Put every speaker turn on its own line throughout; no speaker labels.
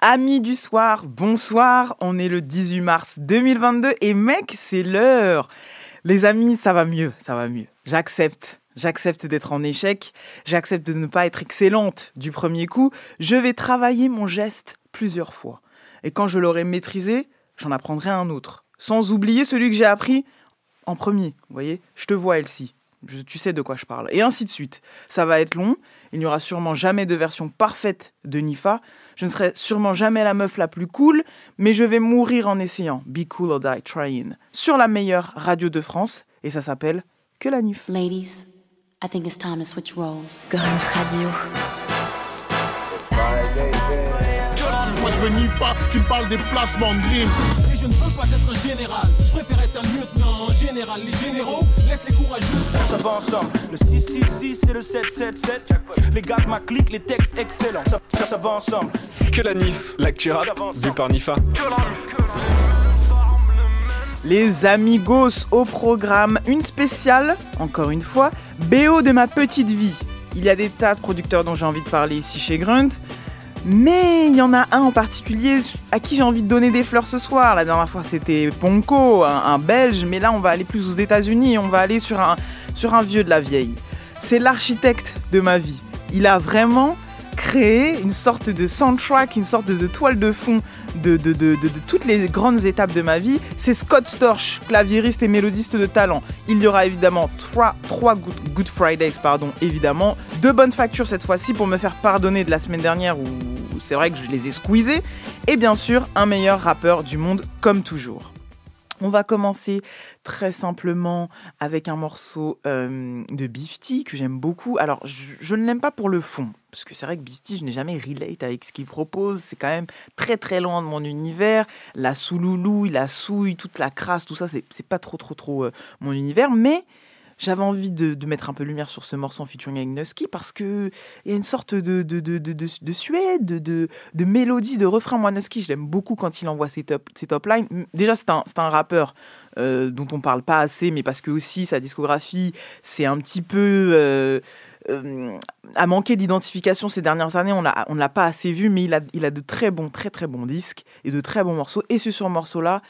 Amis du soir, bonsoir. On est le 18 mars 2022 et mec, c'est l'heure. Les amis, ça va mieux, ça va mieux. J'accepte. J'accepte d'être en échec, j'accepte de ne pas être excellente du premier coup, je vais travailler mon geste plusieurs fois. Et quand je l'aurai maîtrisé, j'en apprendrai un autre. Sans oublier celui que j'ai appris en premier. Vous voyez Je te vois, Elsie. tu sais de quoi je parle. Et ainsi de suite. Ça va être long. Il n'y aura sûrement jamais de version parfaite de Nifa. Je ne serai sûrement jamais la meuf la plus cool, mais je vais mourir en essayant. Be cool or die trying. Sur la meilleure radio de France. Et ça s'appelle Que la Nif.
Ladies. I think it's time to switch roles.
Radio.
Moi je veux Nifa qui me parle des placements de.
Et je ne veux pas être un général, préfère être un lieutenant général. Les généraux laissent les courageux.
Ça va ensemble, le 666 et le 777. Les gars de ma clique, les textes excellents. Ça, ça, ça va ensemble.
Que la NIF, l'actu rap, vu par Nifa. Que la.
Les amigos au programme, une spéciale, encore une fois, BO de ma petite vie. Il y a des tas de producteurs dont j'ai envie de parler ici chez Grunt, mais il y en a un en particulier à qui j'ai envie de donner des fleurs ce soir. La dernière fois c'était Ponko, un, belge, mais là on va aller plus aux États-Unis, on va aller sur un, sur un vieux de la vieille. C'est l'architecte de ma vie. Il a vraiment créer une sorte de soundtrack, une sorte de, toile de fond de, toutes les grandes étapes de ma vie. C'est Scott Storch, claviériste et mélodiste de talent. Il y aura évidemment trois, good, Fridays, pardon, évidemment. De bonnes factures cette fois-ci pour me faire pardonner de la semaine dernière où c'est vrai que je les ai squeezés. Et bien sûr, un meilleur rappeur du monde comme toujours. On va commencer très simplement avec un morceau euh, de Bifty que j'aime beaucoup. Alors, je, ne l'aime pas pour le fond, parce que c'est vrai que Bifty, je n'ai jamais relate avec ce qu'il propose. C'est quand même très très loin de mon univers. La souloulou, la souille, toute la crasse, tout ça, c'est pas trop trop trop euh, mon univers. Mais j'avais envie de, mettre un peu lumière sur ce morceau en featuring Nusky parce qu'il y a une sorte de, de, de, de, de suède, de, de, mélodie, de refrain. Moi, Nusky, je l'aime beaucoup quand il envoie ses top, ses top lines. Déjà, c'est un, un rappeur euh, dont on parle pas assez, mais parce que aussi sa discographie, c'est un petit peu. Euh, euh, a manqué d'identification ces dernières années, on ne l'a pas assez vu, mais il a, il a de très bons, très très bons disques et de très bons morceaux. Et sur ce morceau-là,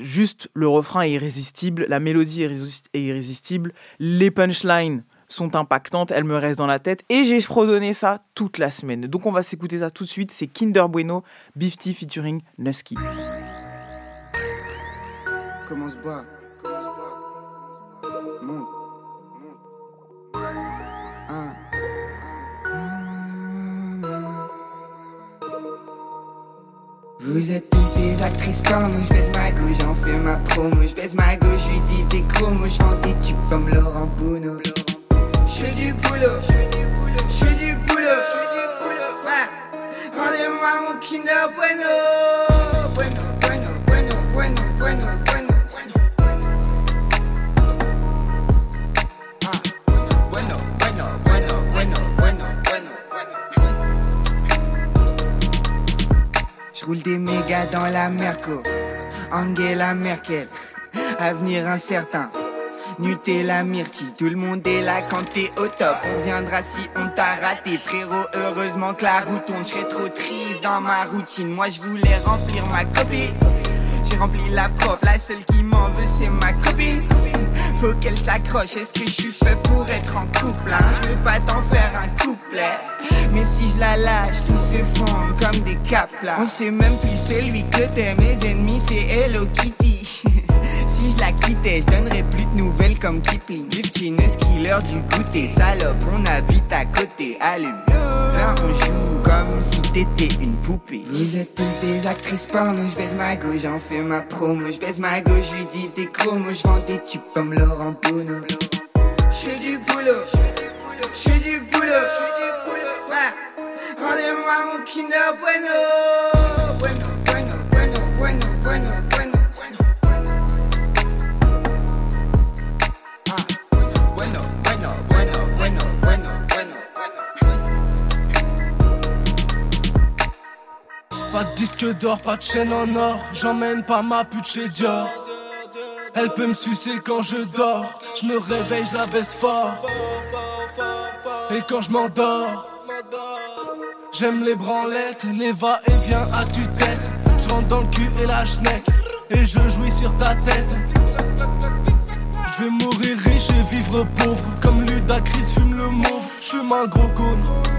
juste le refrain est irrésistible, la mélodie est irrésistible, les punchlines sont impactantes, elles me restent dans la tête et j'ai fredonné ça toute la semaine. Donc on va s'écouter ça tout de suite, c'est Kinder Bueno, Bifty featuring Nusky.
Monte. Vous êtes tous des actrices porno, je baisse ma gauche, j'en fais ma promo, je baisse ma gauche, je dis des gros mots, je des tubes comme Laurent Bono. Je du boulot, je du boulot, rendez-moi mon Kinder Bueno. Roule des mégas dans la Merco. Angela Merkel, avenir incertain. Nutella Myrtille, tout le monde est là quand t'es au top. On viendra si on t'a raté, frérot. Heureusement que la route tourne, je trop triste dans ma routine. Moi je voulais remplir ma copie. J'ai rempli la prof, la seule qui m'en veut c'est ma copine. Faut qu'elle s'accroche, est-ce que je suis fait pour être en couple hein? Je veux pas t'en faire un couplet. Mais si je la lâche, tout s'effondre comme des capes. On sait même plus celui que t'es, mes ennemis c'est Hello Kitty. Si je la quittais, je donnerais plus de nouvelles comme Kipling. Giftiness killer du goûter, salope, on habite à côté. Allez, viens, on joue comme si t'étais une poupée. Vous êtes tous des actrices porno, je baisse ma gauche, j'en fais ma promo. Je baisse ma gauche, je lui dis des chromos, je vends des tubes comme Laurent Bono. Je du boulot, je du boulot. Rendez-moi mon Kinder Bueno.
Pas de disque d'or, pas de chaîne en or. J'emmène pas ma pute chez Dior. Elle peut me sucer quand je dors. Je me réveille, je la baisse fort. Et quand je m'endors J'aime les branlettes, les va-et-vient à tue-tête. Je rentre dans le cul et la schneck, et je jouis sur ta tête. Je vais mourir riche et vivre pauvre, comme Ludacris fume le mauve. J'fume un gros cône.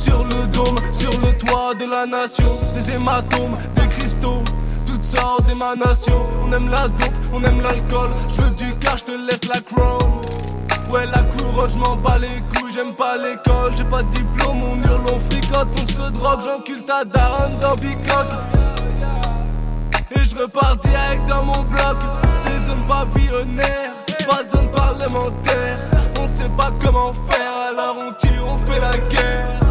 Sur le dôme, sur le toit de la nation, des hématomes, des cristaux, toutes sortes d'émanations. On aime la dope, on aime l'alcool. Je veux du cash, je te laisse la crown. Ouais, la couronne, je m'en bats les couilles, j'aime pas l'école, j'ai pas de diplôme, on hurle, on fricote, on se drogue, j'encule ta daronne dans Bicoque. Et je repars direct dans mon bloc, c'est zone pavillonnaire, pas zone parlementaire. On sait pas comment faire, alors on tue, on fait la guerre.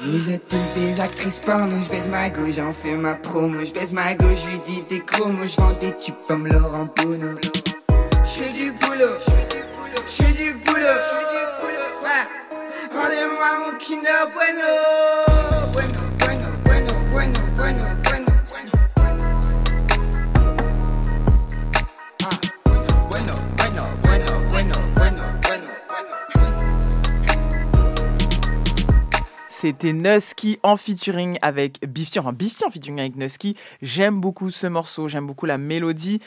Vous êtes tous des actrices porno, je baise ma gauche, j'en fais ma promo, je baise ma gauche, je lui dis des chromos, je vends des tubes comme Laurent Bono. Je fais du boulot, je fais du boulot. Ouais. Rendez-moi mon Kinder Bueno.
C'était Nusky en featuring avec Bifty, enfin Bifty en featuring avec Nusky. J'aime beaucoup ce morceau, j'aime beaucoup la mélodie.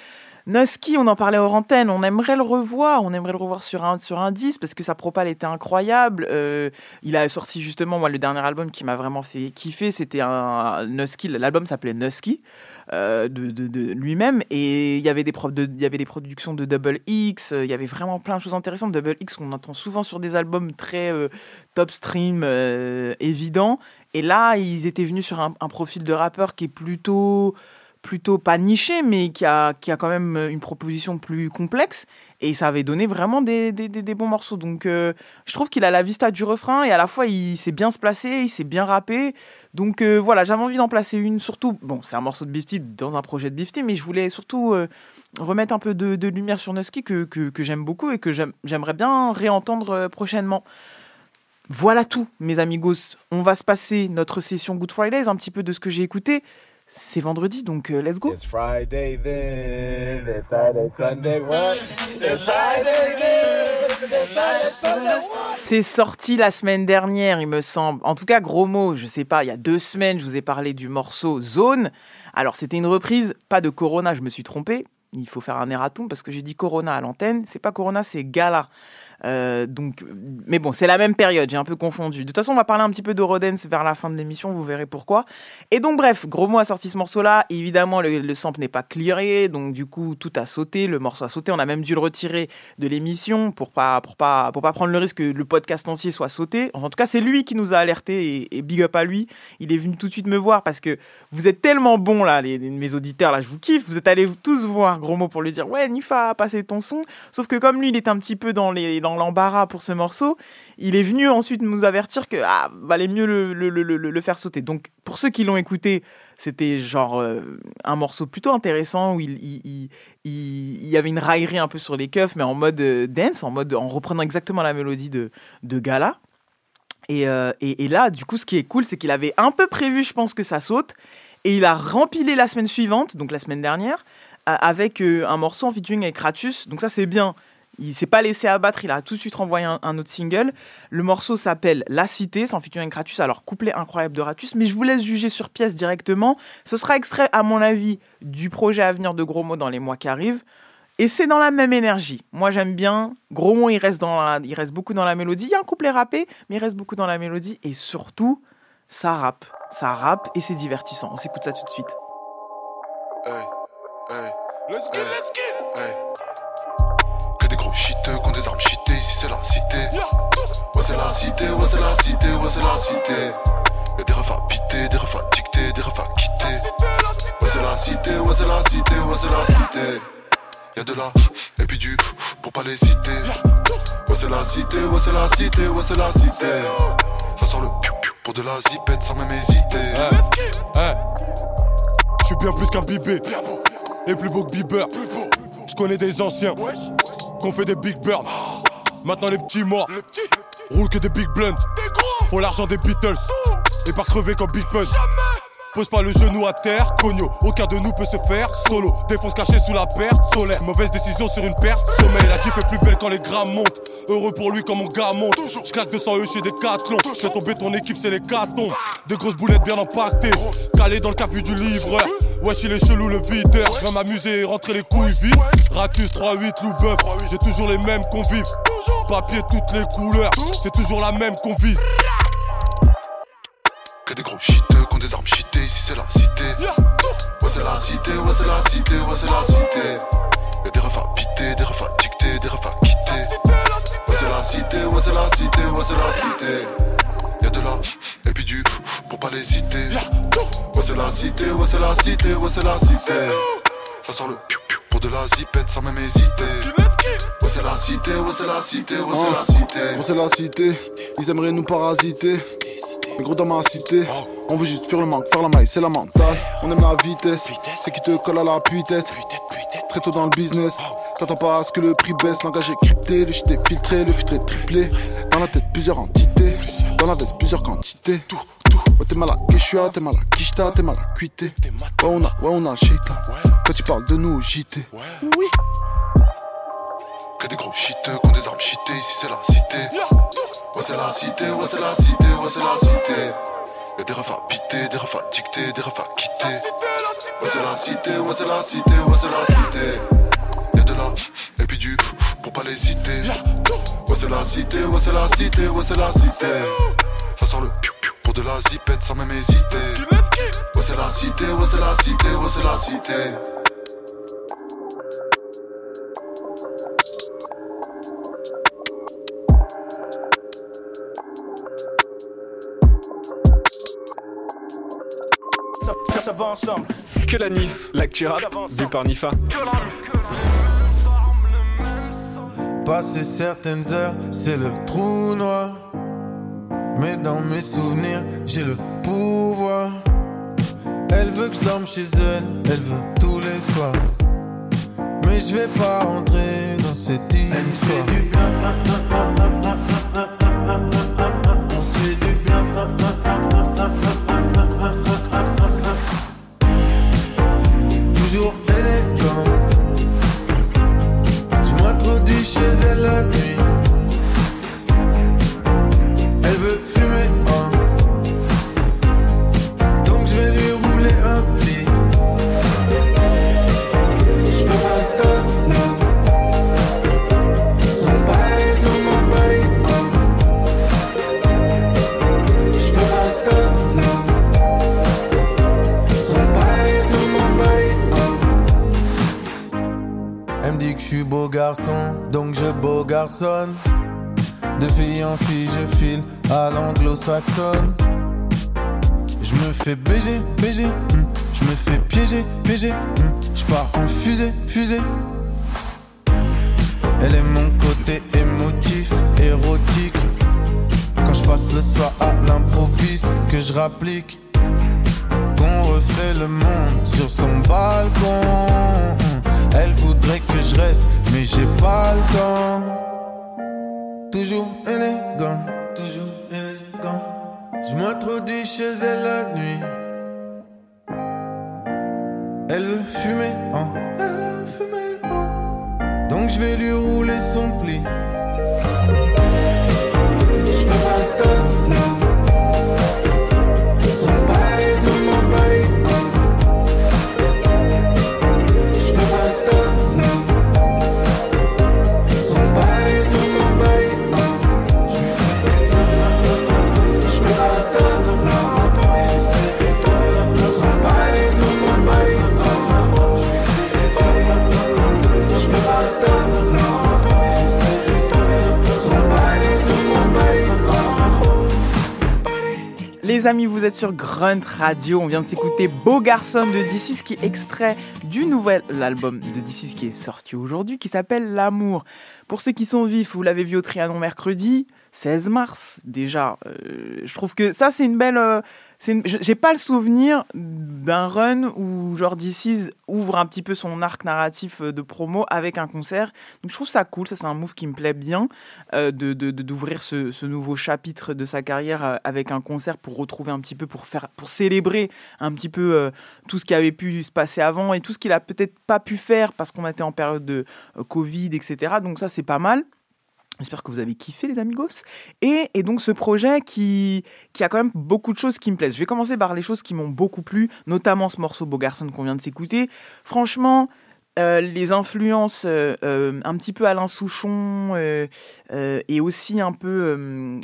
Nusky, on en parlait hors antenne, on aimerait le revoir, on aimerait le revoir sur un, sur un disque parce que sa propale était incroyable. Euh, il a sorti justement, moi, le dernier album qui m'a vraiment fait kiffer, c'était un Nusky, l'album s'appelait Nusky. euh, de, lui-même et il y avait des y avait des productions de Double X euh, il y avait vraiment plein de choses intéressantes Double X qu'on entend souvent sur des albums très top stream évidents et là ils étaient venus sur un, un profil de rappeur qui est plutôt plutôt pas niché, mais qui a, qui a quand même une proposition plus complexe. Et ça avait donné vraiment des, des, bons morceaux. Donc euh, je trouve qu'il a la vista du refrain et à la fois il sait bien se placer, il sait bien rapper. Donc euh, voilà, j'avais envie d'en placer une. Surtout, bon, c'est un morceau de Bifty dans un projet de Bifty, mais je voulais surtout euh, remettre un peu de, lumière sur Nusky que, que, que j'aime beaucoup et que j'aime- j'aimerais bien réentendre euh, prochainement. Voilà tout, mes amigos. On va se passer notre session Good Fridays, un petit peu de ce que j'ai écouté. C'est vendredi, donc euh, let's go.
It's Friday then, it's Saturday, Sunday, what? It's Friday then, it's Saturday, Sunday, what?
C'est sorti la semaine dernière, il me semble. En tout cas, gros mot, je sais pas, il y a deux semaines, je vous ai parlé du morceau Zone. Alors, c'était une reprise, pas de Corona, je me suis trompé. Il faut faire un erratum parce que j'ai dit Corona à l'antenne. C'est pas Corona, c'est Gala. Euh, donc, mais bon, c'est la même période, j'ai un peu confondu. De toute façon, on va parler un petit peu d'Eurodance vers la fin de l'émission, vous verrez pourquoi. Et donc, bref, Gros Mot a sorti ce morceau-là. Évidemment, le, le sample n'est pas clearé, donc du coup, tout a sauté, le morceau a sauté. On a même dû le retirer de l'émission pour pas, pour pas, pour pas prendre le risque que le podcast entier soit sauté. En tout cas, c'est lui qui nous a alerté et, big up à lui. Il est venu tout de suite me voir parce que vous êtes tellement bons là, les, mes auditeurs là, je vous kiffe. Vous êtes allés tous voir Gros Mot pour lui dire ouais Nifa, passez ton son. Sauf que comme lui, il est un petit peu dans les, dans l'embarras pour ce morceau, il est venu ensuite nous avertir que ah valait mieux le, faire sauter. Donc pour ceux qui l'ont écouté, c'était genre euh, un morceau plutôt intéressant où il, y avait une raillerie un peu sur les keufs, mais en mode euh, dance, en mode en reprenant exactement la mélodie de, Gala. Et, euh, et, et là, du coup, ce qui est cool, c'est qu'il avait un peu prévu, je pense, que ça saute. Et il a rempilé la semaine suivante, donc la semaine dernière, avec un morceau en featuring avec Ratus. Donc ça, c'est bien. Il s'est pas laissé abattre, il a tout de suite renvoyé un, un autre single. Le morceau s'appelle La Cité, c'est en featuring avec Ratus. Alors, couplet incroyable de Ratus, mais je vous laisse juger sur pièce directement. Ce sera extrait, à mon avis, du projet à venir de Gros Mots dans les mois qui arrivent. Et c'est dans la même énergie. Moi, j'aime bien. Gros Mots, il reste, dans la- il reste beaucoup dans la mélodie. Il y a un couplet rappé, mais il reste beaucoup dans la mélodie. Et surtout, ça rappe. Ça rappe et c'est divertissant. On s'écoute ça tout de suite.
Hey, hey, let's get, let's get. C'est la cité. Ouais, c'est la cité, ouais, c'est la cité, ouais, c'est la cité. Y'a des refs à piter, des refs à dicter, des refs à quitter. Ouais, c'est la cité, ouais, c'est la cité, ouais, c'est la cité. Y'a de la et puis du pour pas les citer. Ouais, c'est la cité, ouais, c'est la cité, ouais, c'est la cité. Ça sent le piou piou pour de la zipette sans même hésiter.
Je suis bien plus qu'un bibé et plus beau que Bieber. Je connais des anciens qu'on fait des big burns. Maintenant les petits morts roulent que des big blunts. Faut l'argent des Beatles et pas crever comme Big Pun. Pose pas le genou à terre, cogno, aucun de nous peut se faire solo. Défonce caché sous la perte, solaire. Mauvaise décision sur une perte, sommeil. La diff est plus belle quand les grammes montent. Heureux pour lui quand mon gars monte. J'claque 200 E chez des cathlons. J'fais tomber ton équipe, c'est les catons. Des grosses boulettes bien empaquetées. Calé dans le café du livreur. Wesh, il est chelou le videur. J'viens m'amuser et rentrer les couilles vides. Ratus 3-8, loup. J'ai toujours les mêmes convives. Papier toutes les couleurs. C'est toujours la même qu'on vise.
Que des gros shiteux, qu'on des armes cheatées, ici c'est la cité. Ouais, c'est la cité, ouais, c'est la cité, ouais, c'est la cité. Y'a des refs à piter, des refs à dicter, des refs à quitter. Ouais, c'est la cité, ouais, c'est la cité, ouais, c'est la cité. Y'a de la, et puis du, pour pas les citer. Ouais, c'est la cité, ouais, c'est la cité, ouais, c'est la cité. Ça sent le pour de la zipette sans même hésiter. Ouais, c'est la cité, ouais, c'est la cité, ouais, c'est la cité.
Gros, c'est la cité, ils aimeraient nous parasiter. Mais gros, dans ma cité, on veut juste faire le manque, faire la maille, c'est la mentale. On aime la vitesse, c'est qui te colle à la tête Très tôt dans le business, t'attends pas à ce que le prix baisse. Langage est crypté, le shit est filtré, le filtre est triplé. Dans la tête, plusieurs entités, dans la veste, plusieurs quantités. Ouais, t'es mal à Keshua, t'es mal à Kishta, t'es mal à. Ouais, on a, ouais, on a le shaitan. Quand tu parles de nous JT. Oui.
Que des gros shiteux, qu'on des armes cheatées, ici c'est la cité. Ouais, c'est la cité, ouais, c'est la cité, ouais, c'est la cité. Y'a des refs à des refs à dicter, des refs à quitter. Ouais, c'est la cité, ouais, c'est la cité, ouais, c'est la cité. Et puis du, pour pas les citer. Ouais, c'est la cité, ouais, c'est la cité, ouais, c'est la cité. Ça sent le piou piou pour de la zipette sans même hésiter. Ouais, c'est la cité, ouais, c'est la cité, ouais, c'est la cité.
Ça, ça, ça va ensemble.
Que la NIF, l'actu rap, vu par Nifa.
Passer certaines heures, c'est le trou noir. Mais dans mes souvenirs, j'ai le pouvoir. Elle veut que je dorme chez elle, elle veut tous les soirs. Mais je vais pas rentrer dans cette histoire. du bien, m'introduis chez elle donc je beau garçonne. De fille en fille, je file à l'anglo-saxonne. Je me fais baiser, baiser, hmm. je me fais piéger, piéger. hmm. Je pars en fusée, fusée. Elle est mon côté émotif, érotique. Quand je passe le soir à l'improviste, que je rapplique. Qu'on refait le monde sur son balcon. Elle voudrait que je reste, mais j'ai pas le temps. Toujours élégant, toujours élégant. Je m'introduis chez elle la nuit. Elle veut fumer, hein. Elle veut fumer, hein. Donc je vais lui rouler son pli. Je peux pas stop,
Les amis, vous êtes sur Grunt Radio. On vient de s'écouter Beau Garçon de D6 qui est extrait du nouvel album de D6 qui est sorti aujourd'hui qui s'appelle L'amour. Pour ceux qui sont vifs, vous l'avez vu au Trianon mercredi 16 mars déjà. Euh, je trouve que ça c'est une belle, euh, j'ai pas le souvenir d'un run où genre DC's ouvre un petit peu son arc narratif euh, de promo avec un concert. Donc je trouve ça cool, ça c'est un move qui me plaît bien euh, de d'ouvrir ce, nouveau chapitre de sa carrière euh, avec un concert pour retrouver un petit peu pour faire pour célébrer un petit peu tout ce qui avait pu se passer avant et tout ce qu'il a peut-être pas pu faire parce qu'on était en période de Covid, etc. Donc ça c'est pas mal. J'espère que vous avez kiffé les amigos. Et, donc ce projet qui, a quand même beaucoup de choses qui me plaisent. Je vais commencer par les choses qui m'ont beaucoup plu, notamment ce morceau Beau Garçon qu'on vient de s'écouter. Franchement, euh, les influences euh, euh, un petit peu Alain Souchon et aussi un peu euh,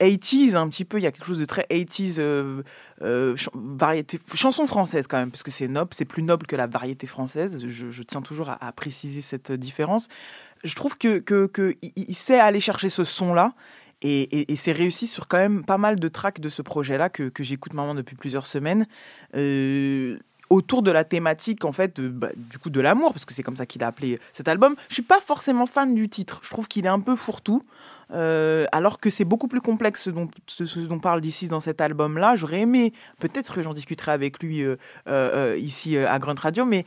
80s, un petit peu, il y a quelque chose de très 80s, euh, euh, ch- variété, chanson française quand même, parce que c'est noble, c'est plus noble que la variété française. Je, tiens toujours à préciser cette différence. Je trouve que, que, que sait aller chercher ce son-là. Et, et- et c'est réussi sur quand même pas mal de tracks de ce projet-là que, j'écoute maintenant depuis plusieurs semaines. Euh, autour de la thématique en fait de- bah, du coup de l'amour parce que c'est comme ça qu'il a appelé cet album je suis pas forcément fan du titre je trouve qu'il est un peu fourre-tout euh, alors que c'est beaucoup plus complexe ce dont, ce, parle d'ici dans cet album-là. J'aurais aimé, peut-être que j'en discuterai avec lui euh, euh, ici à Grunt Radio, mais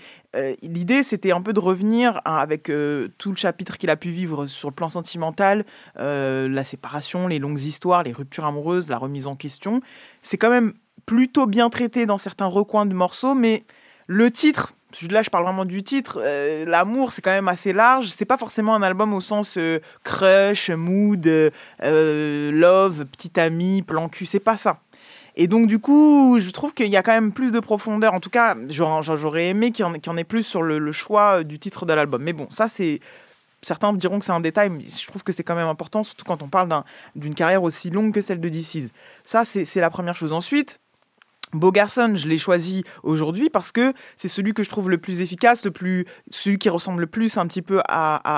l'idée c'était un peu de revenir avec tout le chapitre qu'il a pu vivre sur le plan sentimental, la séparation, les longues histoires, les ruptures amoureuses, la remise en question. C'est quand même plutôt bien traité dans certains recoins de morceaux, mais le titre, là je parle vraiment du titre, euh, l'amour c'est quand même assez large, c'est pas forcément un album au sens euh, crush, mood, euh, love, petit ami, plan cul, c'est pas ça. Et donc du coup, je trouve qu'il y a quand même plus de profondeur, en tout cas j'aurais aimé qu'il y, qu'il y en ait plus sur le, choix du titre de l'album. Mais bon, ça c'est... Certains diront que c'est un détail, mais je trouve que c'est quand même important, surtout quand on parle d'un- d'une carrière aussi longue que celle de DC's. Ça, c'est la première chose. Ensuite, Beau Garçon, je l'ai choisi aujourd'hui parce que c'est celui que je trouve le plus efficace, le plus, celui qui ressemble le plus un petit peu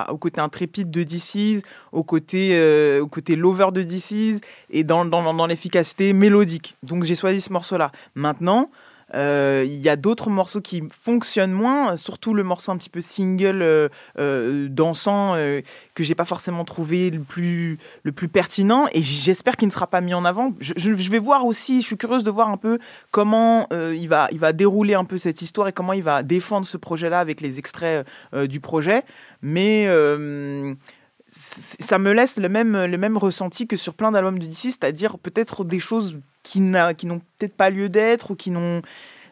au côté intrépide de DC's, au côté, euh, au côté lover de DC's et dans, dans, dans l'efficacité mélodique. Donc j'ai choisi ce morceau-là. Maintenant, euh, il y a d'autres morceaux qui fonctionnent moins, surtout le morceau un petit peu single euh, euh, dansant que j'ai pas forcément trouvé le plus, le plus pertinent et j'espère qu'il ne sera pas mis en avant. Je, vais voir aussi, je suis curieuse de voir un peu comment il, va, il va dérouler un peu cette histoire et comment il va défendre ce projet-là avec les extraits du projet. Mais ça me laisse le même, le même ressenti que sur plein d'albums de DC, c'est-à-dire peut-être des choses qui, n'ont peut-être pas lieu d'être ou qui n'ont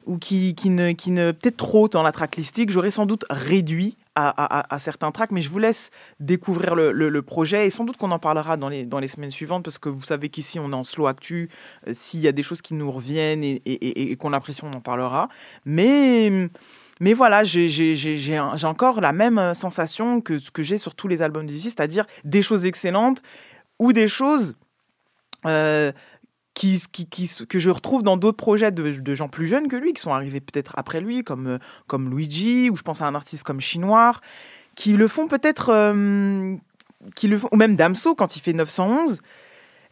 ou qui, qui ne, qui ne peut-être trop dans la tracklistique, j'aurais sans doute réduit à, à- certains tracks, mais je vous laisse découvrir le, le- projet et sans doute qu'on en parlera dans les, dans les semaines suivantes parce que vous savez qu'ici on est en slow actu. Euh, S'il y a des choses qui nous reviennent et, et- et- qu'on apprécie, on en parlera. Mais, mais voilà, j'ai encore la même euh, sensation que ce que j'ai sur tous les albums d'ici, c'est-à-dire des choses excellentes ou des choses euh, qui, que je retrouve dans d'autres projets de, gens plus jeunes que lui, qui sont arrivés peut-être après lui, comme, euh, Luigi, ou je pense à un artiste comme Chinois, qui le font peut-être, ou même Damso quand il fait 911.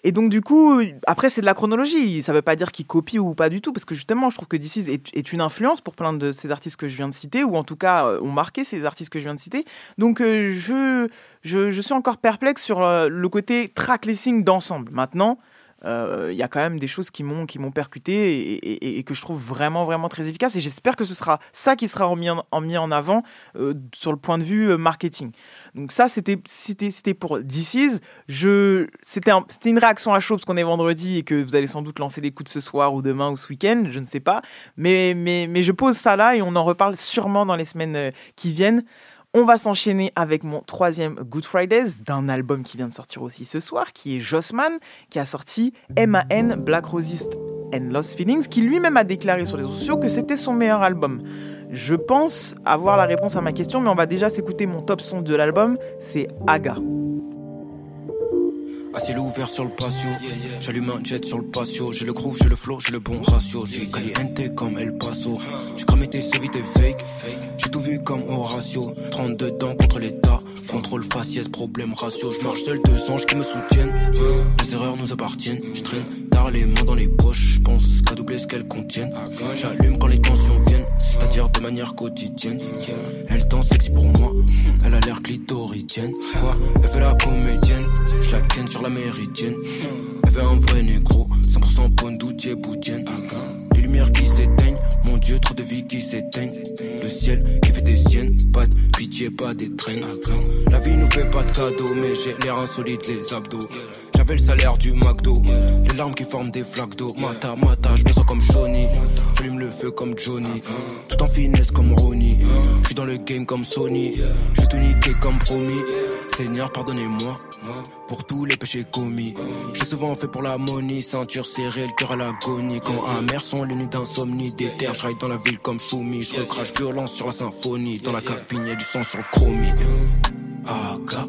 Et donc, du coup, après, c'est de la chronologie. Ça ne veut pas dire qu'il copie ou pas du tout, parce que justement, je trouve que This Is est, une influence pour plein de ces artistes que je viens de citer, ou en tout cas, euh, ont marqué ces artistes que je viens de citer. Donc, euh, je, je, suis encore perplexe sur euh, le côté track listing d'ensemble. Maintenant, il y a quand même des choses qui m'ont qui m'ont percuté et, que je trouve vraiment vraiment très efficace et j'espère que ce sera ça qui sera mis en, mis en avant euh, sur le point de vue euh, marketing. Donc ça c'était c'était pour This Is. je c'était un- c'était une réaction à chaud parce qu'on est vendredi et que vous allez sans doute lancer l'écoute ce soir ou demain ou ce week-end je ne sais pas. Mais mais mais je pose ça là et on en reparle sûrement dans les semaines euh, qui viennent on va s'enchaîner avec mon troisième Good Fridays d'un album qui vient de sortir aussi ce soir, qui est Jossman, qui a sorti MAN Black Roses and Lost Feelings, qui lui-même a déclaré sur les réseaux sociaux que c'était son meilleur album. Je pense avoir la réponse à ma question, mais on va déjà s'écouter mon top son de l'album, c'est Aga.
Ciel ouvert sur le patio, j'allume un jet sur le patio. J'ai le groove, j'ai le flow, j'ai le bon ratio. J'ai caliente comme El Paso. J'ai cramé tes CV, tes fake. J'ai tout vu comme Horatio. 32 dents contre l'état. Contrôle faciès, problème ratio. Je marche seul, deux anges qui me soutiennent. Les erreurs nous appartiennent. Je traîne tard les mains dans les poches. Je pense qu'à doubler ce qu'elles contiennent. J'allume quand les tensions viennent, c'est-à-dire de manière quotidienne. Elle danse sexy pour moi. Elle a l'air clitoridienne. Quoi? Elle fait la comédienne. Je la ken sur la méridienne. Elle veut un vrai négro, 100% Pondou, Djeboudienne. Les lumières qui s'éteignent, mon dieu, trop de vie qui s'éteignent. Le ciel qui fait des siennes, pas de pitié, pas traînes. La vie nous fait pas de cadeaux, mais j'ai l'air insolite, les abdos. Le salaire du McDo, les larmes qui forment des flaques d'eau. Mata, mata, je me sens comme Johnny. J'allume le feu comme Johnny, tout en finesse comme Ronnie. Je suis dans le game comme Sony, je tout niquer comme promis. Seigneur, pardonnez-moi. Pour tous les péchés commis. J'ai souvent fait pour la money, ceinture serrée, le cœur à l'agonie. Quand amer sont les nuits d'insomnie, des terres, je dans la ville comme Choumi. Je recrache violence sur la symphonie, dans la cabine y'a du sang sur le chromie. Aga,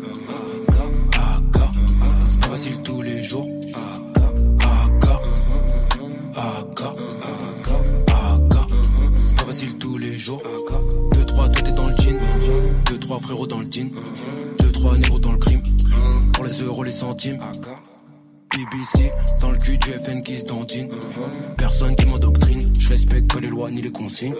jours. Deux, trois, tout est dans le jean. Deux, trois frérots dans le jean. Deux, trois négros dans le crime. Pour les euros, les centimes. BBC, dans le cul du FN qui se dandine. Personne qui m'endoctrine, je respecte pas les lois ni les consignes.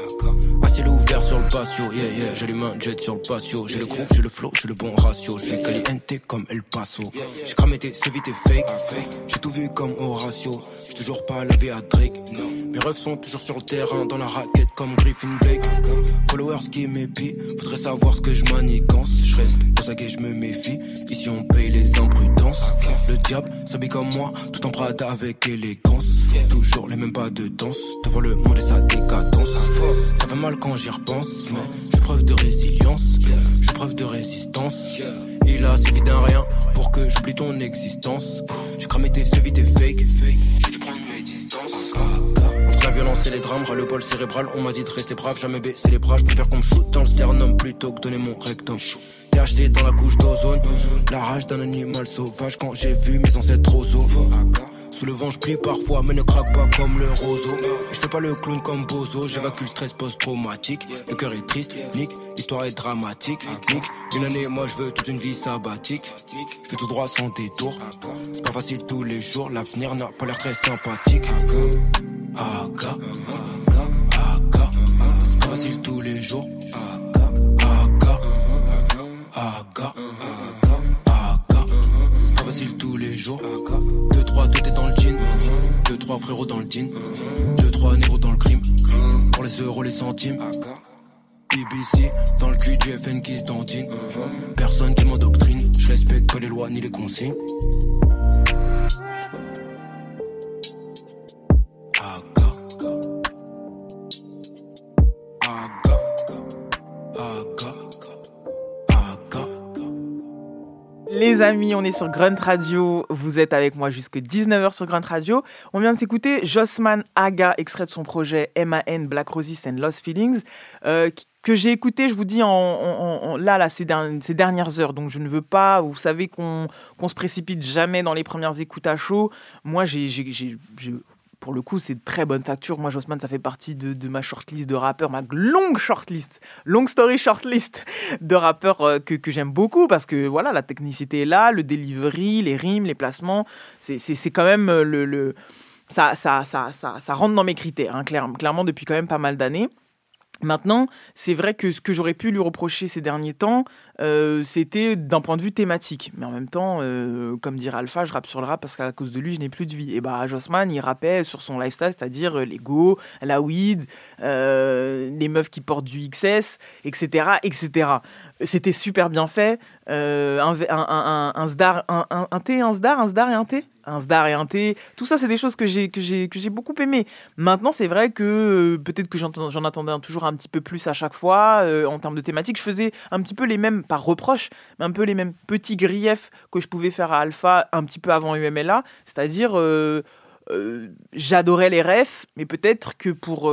À ciel ouvert sur le patio, yeah yeah, j'ai les mains jet sur le patio. J'ai le groupe, j'ai le flow, j'ai le bon ratio. J'ai caliente comme El Paso. J'ai cramé tes vite et fake. J'ai tout vu comme Horatio. Toujours pas lavé à Drake. Mes refs sont toujours sur le terrain, dans la raquette comme Griffin Blake. Followers qui m'épient, faudrait savoir ce que je manigance. Je reste aux aguets, je me méfie. Ici on paye les imprudences. Le diable s'habille comme moi, tout en Prada avec élégance. Toujours les mêmes pas de danse, devant le monde et sa décadence. Ça fait mal quand j'y repense, mais j'ai preuve de résilience, j'ai preuve de résistance. Il a suffi d'un rien pour que j'oublie ton existence. J'ai cramé tes vite et fake, Entre la violence et les drames, ras le bol cérébral, on m'a dit de rester brave, jamais baisser les bras. Je préfère qu'on me shoot dans le sternum plutôt que donner mon rectum. THC dans la couche d'ozone, la rage d'un animal sauvage. Quand j'ai vu mes ancêtres aux Sous le vent, je prie parfois, mais ne craque pas comme le roseau. Je pas le clown comme Bozo, j'évacue le stress post-traumatique. Le cœur est triste, nique, l'histoire est dramatique. Nique, une année, moi je veux toute une vie sabbatique. Je fais tout droit sans détour. C'est pas facile tous les jours, l'avenir n'a pas l'air très sympathique. Aga, c'est pas facile tous les jours. Facile tous les jours. Deux, trois, tout est dans le jean. Deux, trois frérots dans le jean. Deux, trois négros dans le crime. Pour les euros, les centimes. BBC, dans le cul du FN qui se dandine. Personne qui m'endoctrine, je respecte pas les lois ni les consignes.
Les amis, on est sur Grunt Radio. Vous êtes avec moi jusque 19h sur Grunt Radio. On vient de s'écouter Jossman Aga, extrait de son projet MAN Black Roses and Lost Feelings, euh, que j'ai écouté, je vous dis, en, là, là, ces, dernières, ces, dernières heures. Donc, je ne veux pas, vous savez qu'on qu se précipite jamais dans les premières écoutes à chaud. Moi, j'ai pour le coup, c'est de très bonne facture. Moi, Jossman, ça fait partie de, ma shortlist de rappeurs, ma longue shortlist, long story shortlist de rappeurs euh, que, j'aime beaucoup parce que voilà, la technicité est là, le delivery, les rimes, les placements, c'est quand même euh, le. le ça, ça, ça, ça, ça rentre dans mes critères, hein, clairement, clairement, depuis quand même pas mal d'années. Maintenant, c'est vrai que ce que j'aurais pu lui reprocher ces derniers temps, euh, c'était d'un point de vue thématique. Mais en même temps, euh, comme dirait Alpha, je rappe sur le rap parce qu'à cause de lui, je n'ai plus de vie. Et bah, Jossman, il rappait sur son lifestyle, c'est-à-dire euh, l'ego, la weed, les meufs qui portent du XS, etc., etc. C'était super bien fait. Un, un, un, sdar, un, un, un thé, un sdar, un sdar et un thé un sdar et un thé. Tout ça, c'est des choses que j'ai que j'ai que j'ai beaucoup aimé. Maintenant, c'est vrai que peut-être que j'en attendais toujours un petit peu plus à chaque fois en termes de thématique. Je faisais un petit peu les mêmes, par reproche, mais un peu les mêmes petits griefs que je pouvais faire à Alpha un petit peu avant UMLA, c'est-à-dire euh, j'adorais les refs, mais peut-être que pour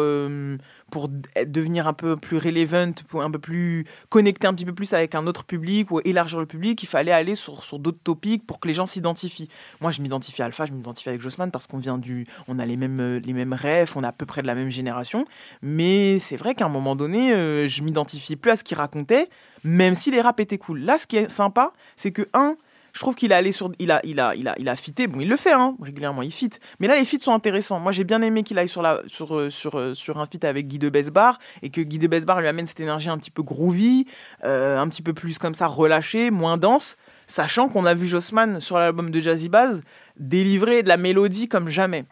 pour devenir un peu plus relevant, pour un peu plus connecter un petit peu plus avec un autre public ou élargir le public, il fallait aller sur, sur d'autres topics pour que les gens s'identifient. Moi, je m'identifie à Alpha, je m'identifie avec Jossman parce qu'on vient du, on a les mêmes les mêmes rêves, on est à peu près de la même génération. Mais c'est vrai qu'à un moment donné, euh, je m'identifiais plus à ce qu'il racontait, même si les raps étaient cool. Là, ce qui est sympa, c'est que un je trouve qu'il a allé sur il a il a il a il a fité bon il le fait hein, régulièrement il fit mais là les feats sont intéressants moi j'ai bien aimé qu'il aille sur sur sur un feat avec Guy de Besbar et que Guy de Besbar lui amène cette énergie un petit peu groovy euh, un petit peu plus comme ça relâchée moins dense sachant qu'on a vu Jossman sur l'album de Jazzy Bass délivrer de la mélodie comme jamais.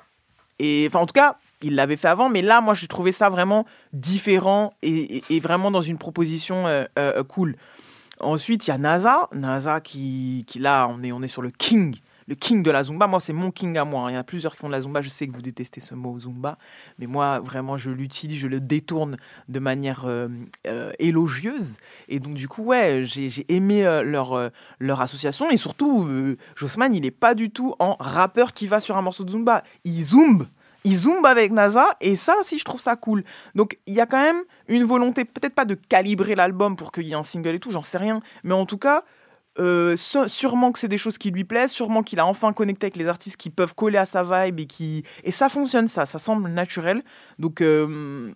Enfin, en tout cas, il l'avait fait avant, mais là, moi, j'ai trouvé ça vraiment différent et, vraiment dans une proposition euh, euh, cool. Ensuite, il y a NASA, NASA qui, qui là, on est, on est sur le king, le king de la Zumba. Moi, c'est mon king à moi. hein. Il y en a plusieurs qui font de la Zumba. Je sais que vous détestez ce mot Zumba, mais moi, vraiment, je l'utilise, je le détourne de manière euh, euh, élogieuse. Et donc, du coup, ouais, j'ai aimé euh, leur, leur association. Et surtout, Jossman, il n'est pas du tout en rappeur qui va sur un morceau de Zumba. Il zoombe. Il zoombe avec NASA et ça aussi je trouve ça cool. Donc il y a quand même une volonté, peut-être pas de calibrer l'album pour qu'il y ait un single et tout, j'en sais rien. Mais en tout cas, euh, sûrement que c'est des choses qui lui plaisent, sûrement qu'il a enfin connecté avec les artistes qui peuvent coller à sa vibe et qui et ça fonctionne ça, ça semble naturel. Donc euh,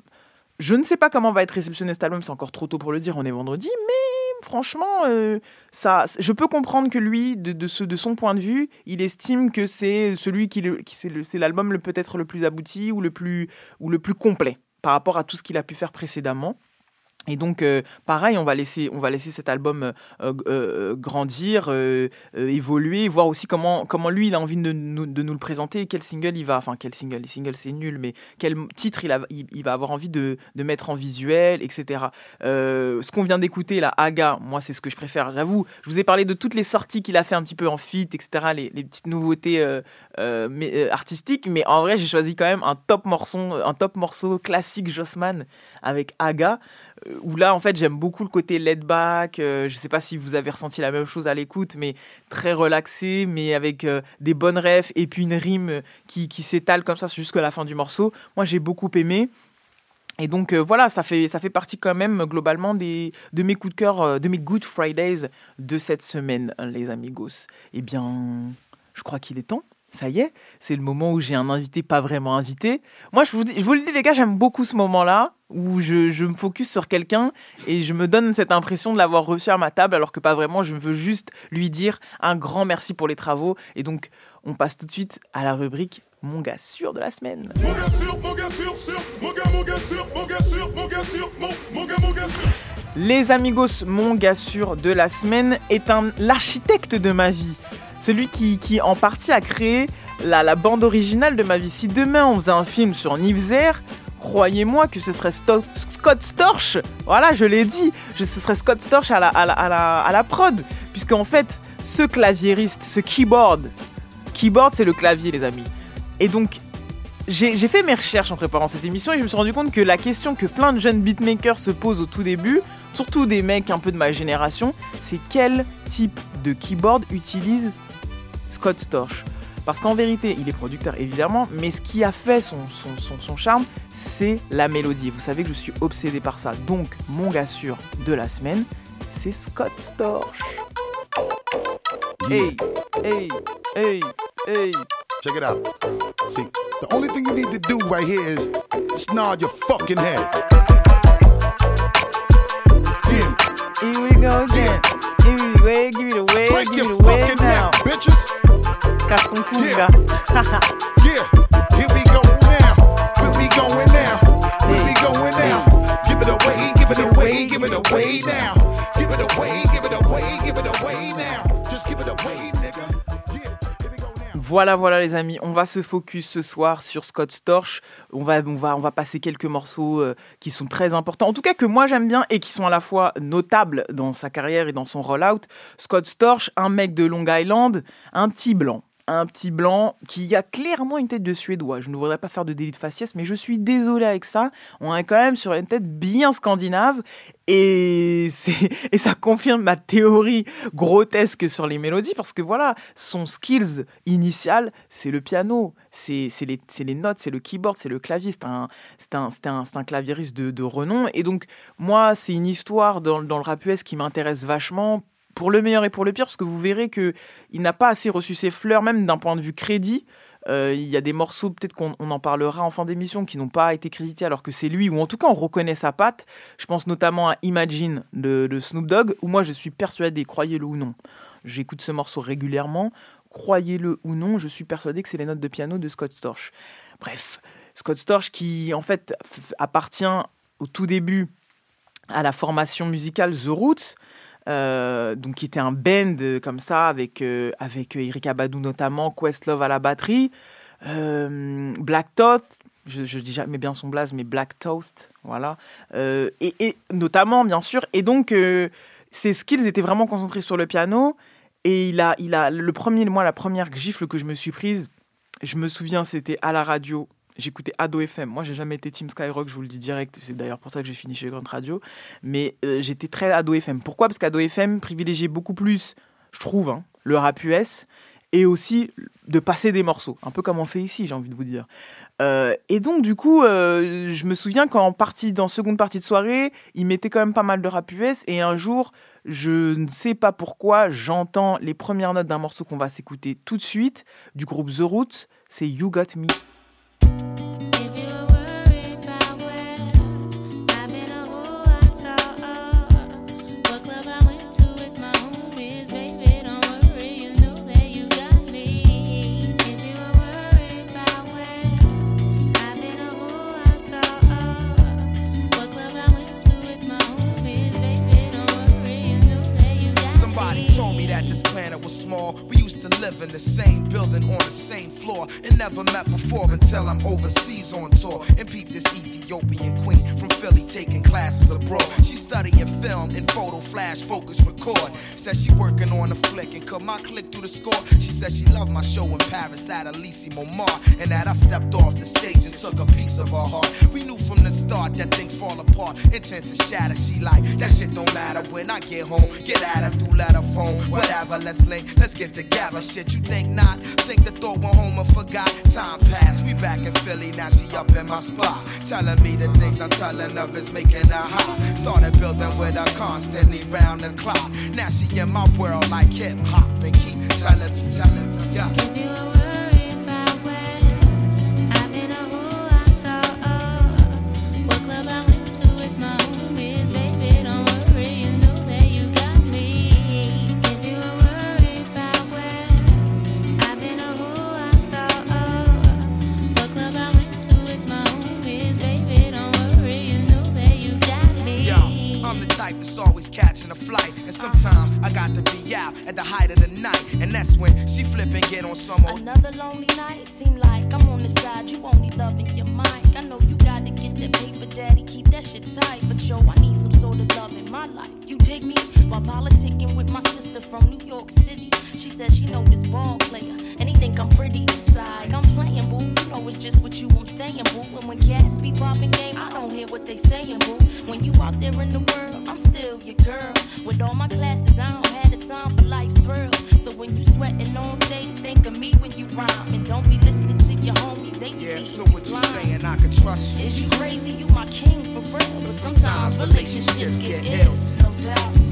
je ne sais pas comment va être réceptionné cet album, c'est encore trop tôt pour le dire, on est vendredi, mais franchement, euh, ça, je peux comprendre que lui, de, de, ce, de son point de vue, il estime que c'est celui qui, le- qui c'est l'album le peut-être le plus abouti ou le plus ou le plus complet par rapport à tout ce qu'il a pu faire précédemment. Et donc, euh, pareil, on va laisser, on va laisser cet album euh, euh, grandir, évoluer, voir aussi comment, comment lui, il a envie de nous, de nous le présenter, quel single il va, enfin, quel single, les singles c'est nul, mais quel titre il, a, il, va avoir envie de, de mettre en visuel, etc. Ce qu'on vient d'écouter, là, Aga, moi, c'est ce que je préfère, j'avoue. Je vous ai parlé de toutes les sorties qu'il a fait un petit peu en feat, etc., les, petites nouveautés artistiques, mais en vrai, j'ai choisi quand même un top morceau, un top morceau classique Jossman avec Aga où là en fait j'aime beaucoup le côté laid back euh, je sais pas si vous avez ressenti la même chose à l'écoute mais très relaxé mais avec euh, des bonnes refs et puis une rime qui, qui s'étale comme ça jusqu'à la fin du morceau moi j'ai beaucoup aimé et donc euh, voilà, ça fait, ça fait partie quand même globalement des, de mes coups de cœur, euh, de mes Good Fridays de cette semaine, hein, les amigos. Eh bien, je crois qu'il est temps. Ça y est, c'est le moment où j'ai un invité pas vraiment invité. Moi, je vous, dis, je vous le dis, les gars, j'aime beaucoup ce moment-là où je, je me focus sur quelqu'un et je me donne cette impression de l'avoir reçu à ma table alors que pas vraiment. Je veux juste lui dire un grand merci pour les travaux. Et donc, on passe tout de suite à la rubrique Mon gars sûr de la semaine.
Mon gars sûr, mon gars sûr, sûr, mon gars, mon gars sûr, mon gars sûr, mon gars sûr, mon, mon gars, mon gars sûr.
Les amigos, mon gars sûr de la semaine est un l'architecte de ma vie. Celui qui, qui en partie a créé la, la bande originale de ma vie. Si demain on faisait un film sur Nivzer, croyez-moi que ce serait Scott Storch. Voilà, je l'ai dit. Ce serait Scott Storch à la, à la, à la, prod. Puisqu'en fait, ce claviériste, ce keyboard, keyboard c'est le clavier les amis. Et donc, j'ai j'ai fait mes recherches en préparant cette émission et je me suis rendu compte que la question que plein de jeunes beatmakers se posent au tout début, surtout des mecs un peu de ma génération, c'est quel type de keyboard utilise Scott Storch Parce qu'en vérité, il est producteur évidemment, mais ce qui a fait son, son, son, son charme, c'est la mélodie. Vous savez que je suis obsédé par ça. Donc, mon gars sûr de la semaine, c'est Scott Storch. Hey, hey, hey, hey.
Check it out. See, the only thing you need to do right here is just nod your fucking head. Yeah.
Here we go again. Here we go, give it away,
Break your fucking neck, bitches.
Casse ton cou,
Yeah. Yeah, here we go now. Where we going now? Where we going now? Give it away, give it away, give it away now. Give it away, give it away, give it away now.
Voilà, voilà les amis, on va se focus ce soir sur Scott Storch. On va, on va, on va passer quelques morceaux euh, qui sont très importants, en tout cas que moi j'aime bien et qui sont à la fois notables dans sa carrière et dans son rollout. Scott Storch, un mec de Long Island, un petit blanc. Un petit blanc qui a clairement une tête de suédois. Je ne voudrais pas faire de délit de faciès, mais je suis désolé avec ça. On est quand même sur une tête bien scandinave et, et ça confirme ma théorie grotesque sur les mélodies parce que voilà, son skills initial, c'est le piano, c'est les, notes, c'est le keyboard, c'est le clavier, c'est un, de, de renom. Et donc, moi, c'est une histoire dans, dans le rap US qui m'intéresse vachement pour le meilleur et pour le pire, parce que vous verrez que il n'a pas assez reçu ses fleurs, même d'un point de vue crédit. Euh, Il y a des morceaux, peut-être qu'on on en parlera en fin d'émission, qui n'ont pas été crédités alors que c'est lui, ou en tout cas on reconnaît sa patte. Je pense notamment à Imagine de, de Snoop Dogg, où moi je suis persuadé, croyez-le ou non, j'écoute ce morceau régulièrement, croyez-le ou non, je suis persuadé que c'est les notes de piano de Scott Storch. Bref, Scott Storch qui en fait appartient au tout début à la formation musicale The Roots, euh, donc qui était un band euh, comme ça avec euh, avec Eric Abadou notamment, Questlove à la batterie, euh, Black Toast, je, je dis jamais bien son blaze, mais Black Toast, voilà, Euh, et, notamment bien sûr, et donc euh, ses skills étaient vraiment concentrés sur le piano, et il a il a le premier moi la première gifle que je me suis prise, je me souviens c'était à la radio. J'écoutais Ado FM. Moi, j'ai jamais été Team Skyrock, je vous le dis direct. C'est d'ailleurs pour ça que j'ai fini chez Grunt Radio. Mais euh, j'étais très Ado FM. Pourquoi? Parce qu'Ado FM privilégiait beaucoup plus, je trouve, hein, le rap US et aussi de passer des morceaux. Un peu comme on fait ici, j'ai envie de vous dire. Euh, et donc, du coup, euh, je me souviens qu'en partie, dans seconde partie de soirée, il mettait quand même pas mal de rap US. Et un jour, je ne sais pas pourquoi, j'entends les premières notes d'un morceau qu'on va s'écouter tout de suite du groupe The Roots. C'est You Got Me.
To live in the same building on the same floor. And never met before until I'm overseas on tour. And peep this Ethiopian queen from Philly taking classes abroad. She studying film and photo flash focus record. Says she working on a flick and cut my click through the score. She says she loved my show in Paris at Elysee Montmartre and that I stepped off the stage and took a piece of her heart. We knew from the start that things fall apart, intent to shatter. She like that shit don't matter when I get home. Get at her through letter phone, whatever. Let's link, let's get together. Shit, you think not? Think the thought went home and forgot. Time passed, we back in Philly. Now she up in my spot, telling me the things I'm telling her is making her hot. Started building with her constantly round the clock. Now she in my world like hip hop and keep telling me, telling me, yeah. Always catching a flight. And sometimes I got to be out at the height of the night. And that's when she flip and get on some old.
Another lonely night, seem like I'm on the side. You only loving your mic. I know you gotta get that paper, daddy. Keep that shit tight. But yo, I need some sort of love in my life. You dig me? While politicking with my sister from New York City. She says she know this ball player. And he think I'm pretty side. I'm playing, boo. You know it's just with you I'm staying, boo. And when cats be popping game, I don't hear what they saying, boo. When you out there in the world, I'm still your girl. With all my classes, I don't have the time for life's thrills. So when you sweating on stage, think of me when you rhyme. And don't be listening to your homies, they be
Yeah, so what you saying? I can trust you.
Is you crazy? You my king for real. But sometimes relationships get ill, no doubt.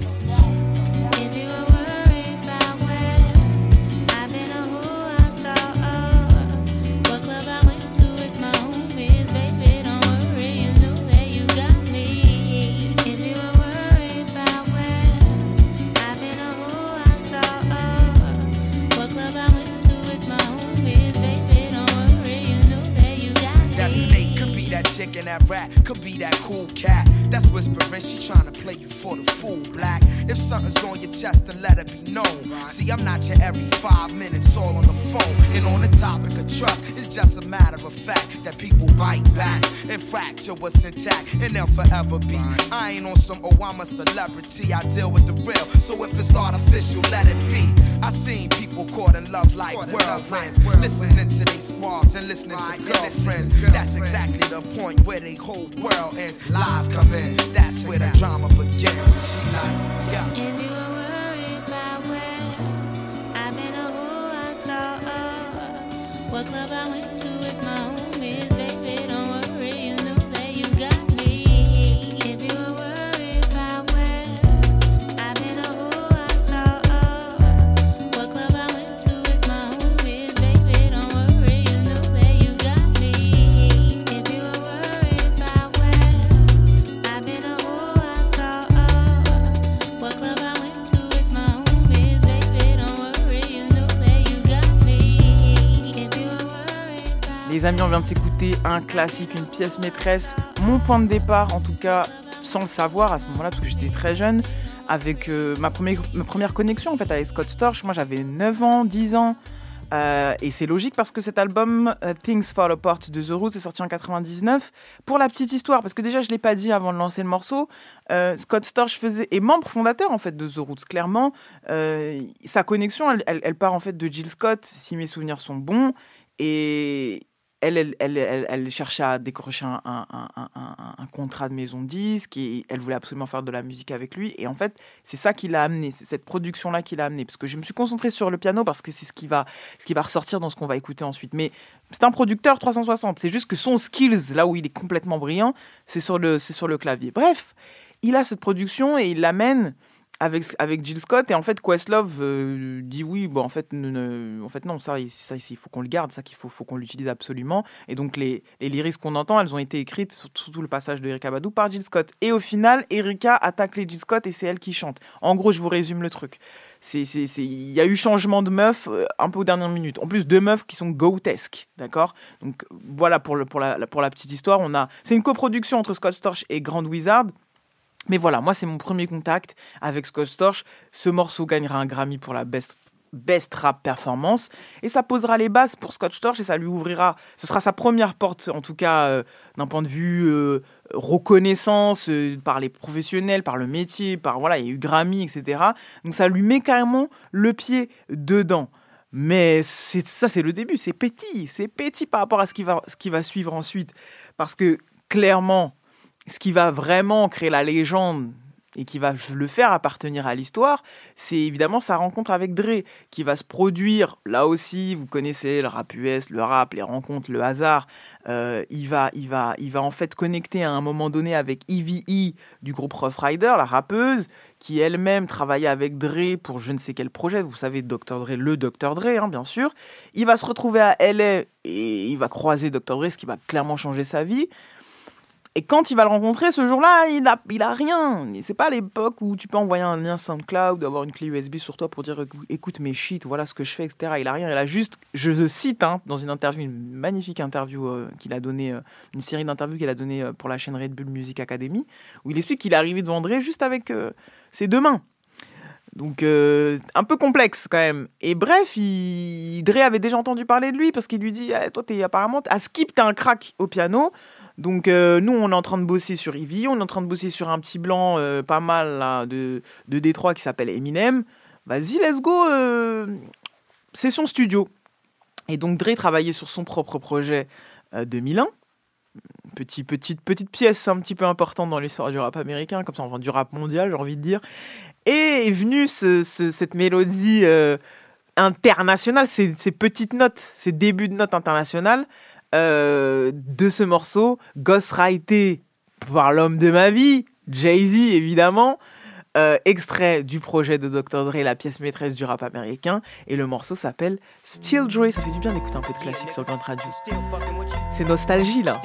Whispering, she to play you for the fool, black. If something's on your chest, then let it be known. See, I'm not your every five minutes all on the phone. And on the topic of trust, it's just a matter of fact that people bite back and fracture what's intact, and they'll forever be. I ain't on some, oh, I'm a celebrity, I deal with the real. So if it's artificial, let it be. I seen people caught in love like whirlwinds, listening to these squads and listening to girlfriends. That's exactly the point where the whole world ends. Lies come in, that's where the drama begins. And she like, yeah.
What club I went to with my homies,
Les amis, on vient de s'écouter un classique, une pièce maîtresse. Mon point de départ, en tout cas, sans le savoir à ce moment-là, parce que j'étais très jeune, avec euh, ma, première, connexion en fait avec Scott Storch. Moi j'avais 9 ans, 10 ans. Euh, et c'est logique parce que cet album euh, Things Fall Apart de The Roots est sorti en 99. Pour la petite histoire, parce que déjà je l'ai pas dit avant de lancer le morceau, Scott Storch faisait est membre fondateur en fait de The Roots. Clairement, sa connexion, elle, elle- elle part en fait de Jill Scott, si mes souvenirs sont bons, et elle, cherchait à décrocher un, contrat de maison de disque et elle voulait absolument faire de la musique avec lui. Et en fait, c'est ça qui l'a amené, c'est cette production-là qui l'a amené. Parce que je me suis concentré sur le piano parce que c'est ce qui va, ressortir dans ce qu'on va écouter ensuite. Mais c'est un producteur 360. C'est juste que son skills, là où il est complètement brillant, c'est sur le clavier. Bref, il a cette production et il l'amène avec, avec Jill Scott et en fait Questlove euh, dit oui bon en fait en fait non ça il- ça faut qu'on le garde ça qu'il faut faut qu'on l'utilise absolument. Et donc les, les lyrics qu'on entend elles ont été écrites sur tout tout le passage de Erika Badu par Jill Scott. Et au final Erika attaque les Jill Scott et c'est elle qui chante. En gros je vous résume le truc. Il y a eu changement de meufs euh, un peu aux dernières minutes. En plus deux meufs qui sont goatesques d'accord? Donc voilà pour le pour la pour la petite histoire. On a c'est une coproduction entre Scott Storch et Grand Wizard mais voilà, moi, c'est mon premier contact avec Scott Storch. Ce morceau gagnera un Grammy pour la best, best rap performance. Et ça posera les bases pour Scott Storch et ça lui ouvrira. Ce sera sa première porte, en tout cas, euh, d'un point de vue euh, reconnaissance euh, par les professionnels, par le métier, par. Voilà, il y a eu Grammy, etc. Donc ça lui met carrément le pied dedans. Mais c'est ça, c'est le début. C'est petit. C'est petit par rapport à ce qui va, ce qui va suivre ensuite. Parce que clairement, ce qui va vraiment créer la légende et qui va le faire appartenir à l'histoire, c'est évidemment sa rencontre avec Dre, qui va se produire, là aussi, vous connaissez le rap US, le rap, les rencontres, le hasard, euh, il, va, il, va, il va en fait connecter à un moment donné avec EVE du groupe Rough Rider, la rappeuse, qui elle-même travaillait avec Dre pour je ne sais quel projet, vous savez, Dr. Dre, le Dr. Dre, hein, bien sûr. Il va se retrouver à LA et il va croiser Dr. Dre, ce qui va clairement changer sa vie. Et quand il va le rencontrer, ce jour-là, il a, il a rien. C'est pas l'époque où tu peux envoyer un lien SoundCloud, avoir une clé USB sur toi pour dire écou- écoute mes shit, voilà ce que je fais, etc. Il a rien. Il a juste, je le cite hein, dans une interview, une magnifique interview euh, qu'il a donnée, euh, une série d'interviews qu'il a donnée euh, pour la chaîne Red Bull Music Academy, où il explique qu'il est arrivé devant Dre juste avec ses deux mains. Donc, un peu complexe quand même. Et bref, il... Dre avait déjà entendu parler de lui parce qu'il lui dit Eh, Toi, t'es apparemment, à Skip, t'es un crack au piano. Donc, euh, nous, on est en train de bosser sur Ivy, on est en train de bosser sur un petit blanc euh, pas mal de, de Détroit qui s'appelle Eminem. Vas-y, let's go. euh, Session studio. Et donc, Dre travaillait sur son propre projet euh, 2001. Petit, petite, petite pièce un petit peu importante dans l'histoire du rap américain, comme ça, enfin, du rap mondial, j'ai envie de dire. Et est venue ce- ce- cette mélodie euh, internationale, ces petites notes, ces débuts de notes internationales euh, de ce morceau, ghostwrité par l'homme de ma vie, Jay-Z évidemment, euh, extrait du projet de Dr. Dre, la pièce maîtresse du rap américain, et le morceau s'appelle Still Dre. Ça fait du bien d'écouter un peu de classique sur Grand Radio. C'est nostalgie là.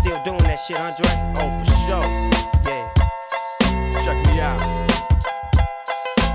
Still doing that shit, Andre?
Oh, for sure. Check me out.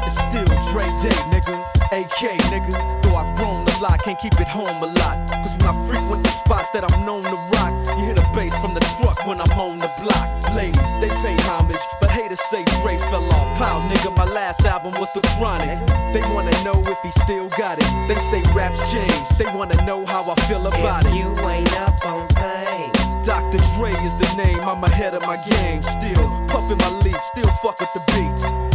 It's still Dre Day, nigga. AK, nigga. Though I've grown a lot, can't keep it home a lot. Cause when I frequent the spots that I'm known to rock, you hear the bass from the truck when I'm on the block. Ladies, they pay homage, but haters say Dre fell off. How, nigga, my last album was The Chronic. They wanna know if he still got it. They say raps change. They wanna know how I feel about
If
it.
you ain't up on things.
Dr. Dre is the name, I'm ahead of my game. Still puffin' my leaf, still fuck with the beats.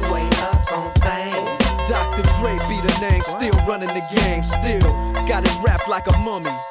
running the game, still got it wrapped like a mummy.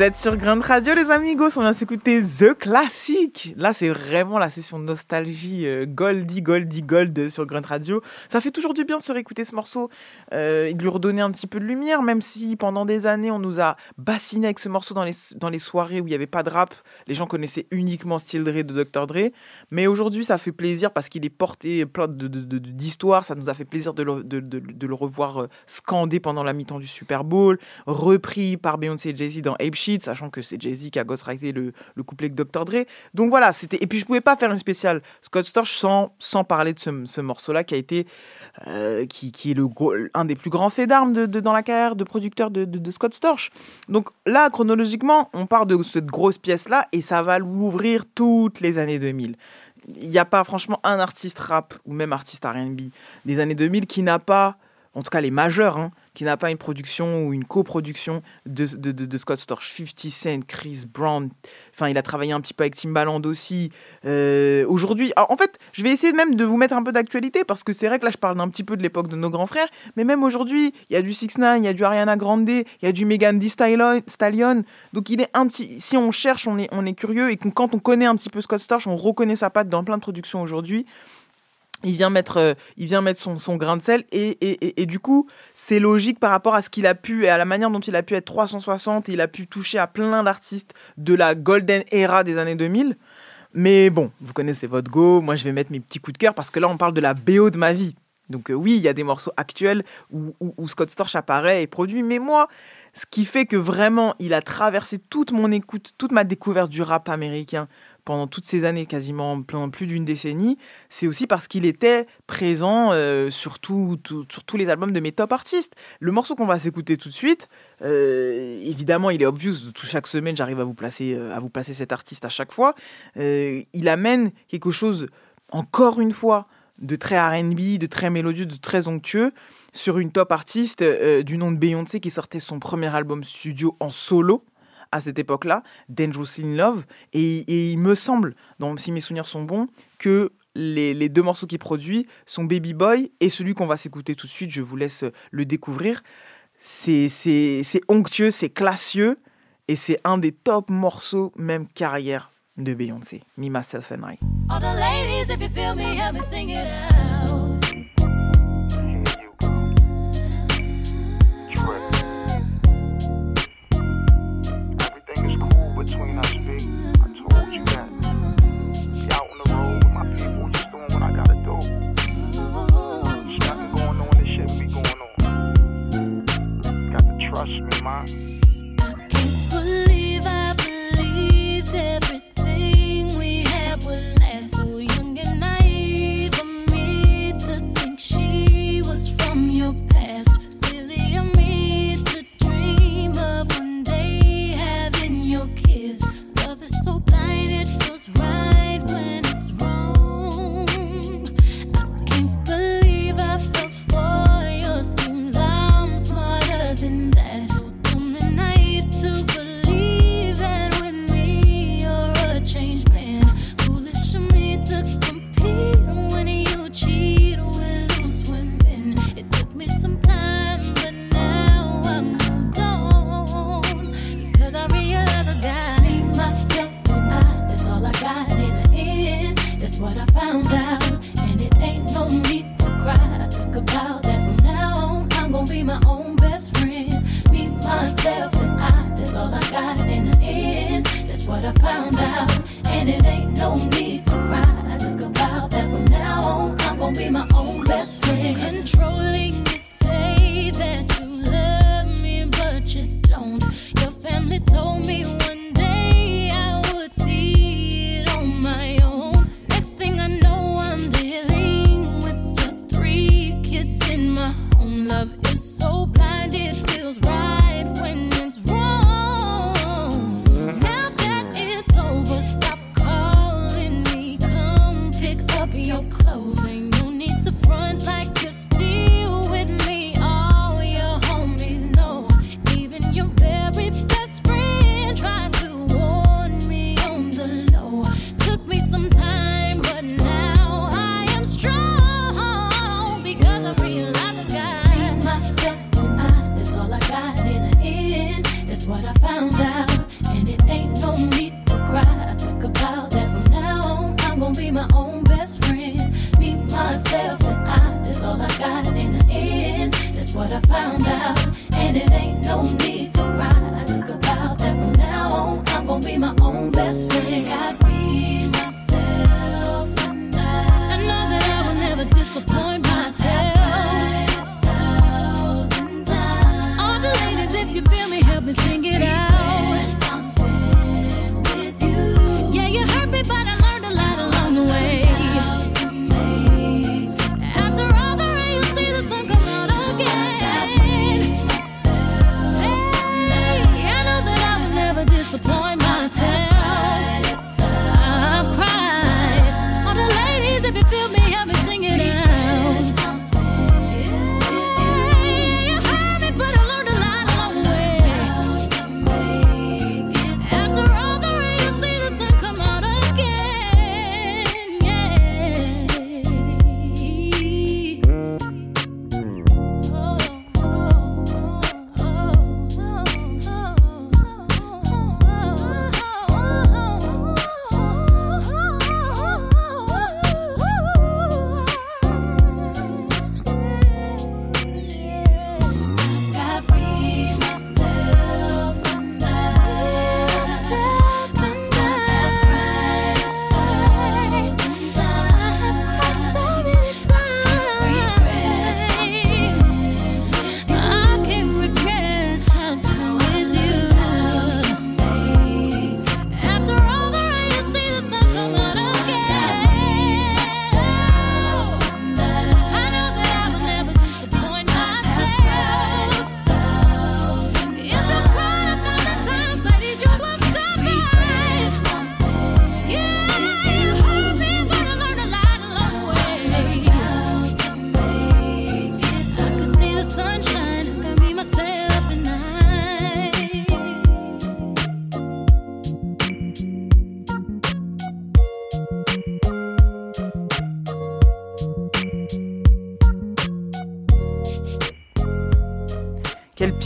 Vous êtes sur Grunt Radio, les amigos. On vient s'écouter The Classic. Là, c'est vraiment la session nostalgie euh, Goldie, Goldie, Gold sur Grunt Radio. Ça fait toujours du bien de se réécouter ce morceau euh, et de lui redonner un petit peu de lumière, même si pendant des années, on nous a bassiné avec ce morceau dans les, dans les soirées où il n'y avait pas de rap. Les gens connaissaient uniquement Still Dre de Dr. Dre. Mais aujourd'hui, ça fait plaisir parce qu'il est porté plein de- de- de- d'histoires. Ça nous a fait plaisir de le, de le revoir euh, scandé pendant la mi-temps du Super Bowl, repris par Beyoncé et Jay-Z dans Ape Shit, sachant que c'est Jay-Z qui a ghostwrité le, le couplet avec Dr. Dre. Donc voilà, c'était. Et puis je pouvais pas faire une spéciale Scott Storch sans, sans parler de ce, ce morceau-là qui a été. euh, qui, qui est le un des plus grands faits d'armes de, dans la carrière de producteur de Scott Storch. Donc là, chronologiquement, on part de cette grosse pièce-là et ça va l'ouvrir toutes les années 2000 il n'y a pas franchement un artiste rap ou même artiste R&B des années 2000 qui n'a pas, en tout cas les majeurs, hein, qui n'a pas une production ou une coproduction de, Scott Storch. 50 Cent, Chris Brown, enfin il a travaillé un petit peu avec Timbaland aussi. Euh, Aujourd'hui, alors, en fait, je vais essayer même de vous mettre un peu d'actualité parce que c'est vrai que là je parle d'un petit peu de l'époque de nos grands frères, mais même aujourd'hui, il y a du 6 9 il y a du Ariana Grande, il y a du Megan Thee Stallion. Donc il est un petit, si on cherche, on est, curieux et quand on connaît un petit peu Scott Storch, on reconnaît sa patte dans plein de productions aujourd'hui. Il vient mettre, euh, il vient mettre son, grain de sel et, et, et, du coup, c'est logique par rapport à ce qu'il a pu et à la manière dont il a pu être 360 et il a pu toucher à plein d'artistes de la golden era des années 2000. Mais bon, vous connaissez votre go, moi je vais mettre mes petits coups de cœur parce que là on parle de la BO de ma vie. Donc euh, oui, il y a des morceaux actuels où- où Scott Storch apparaît et produit, mais moi, ce qui fait que vraiment il a traversé toute mon écoute, toute ma découverte du rap américain pendant toutes ces années, quasiment plus d'une décennie, c'est aussi parce qu'il était présent euh, sur, tous les albums de mes top artistes. Le morceau qu'on va s'écouter tout de suite, euh, évidemment, il est obvious. Tout chaque semaine, j'arrive à vous placer, euh, à vous placer cet artiste à chaque fois. il amène quelque chose, encore une fois,
de très R&B, de très mélodieux, de très onctueux, sur une top artiste du nom de Beyoncé qui sortait son premier album studio en solo à cette époque-là, Dangerous in Love. Et, il me semble, donc, si mes souvenirs sont bons, que les, deux morceaux qu'il produit sont Baby Boy et celui qu'on va s'écouter tout de suite, je vous laisse le découvrir. C'est onctueux, c'est classieux et c'est un des top morceaux, même carrière, de Beyoncé, Me, Myself and I.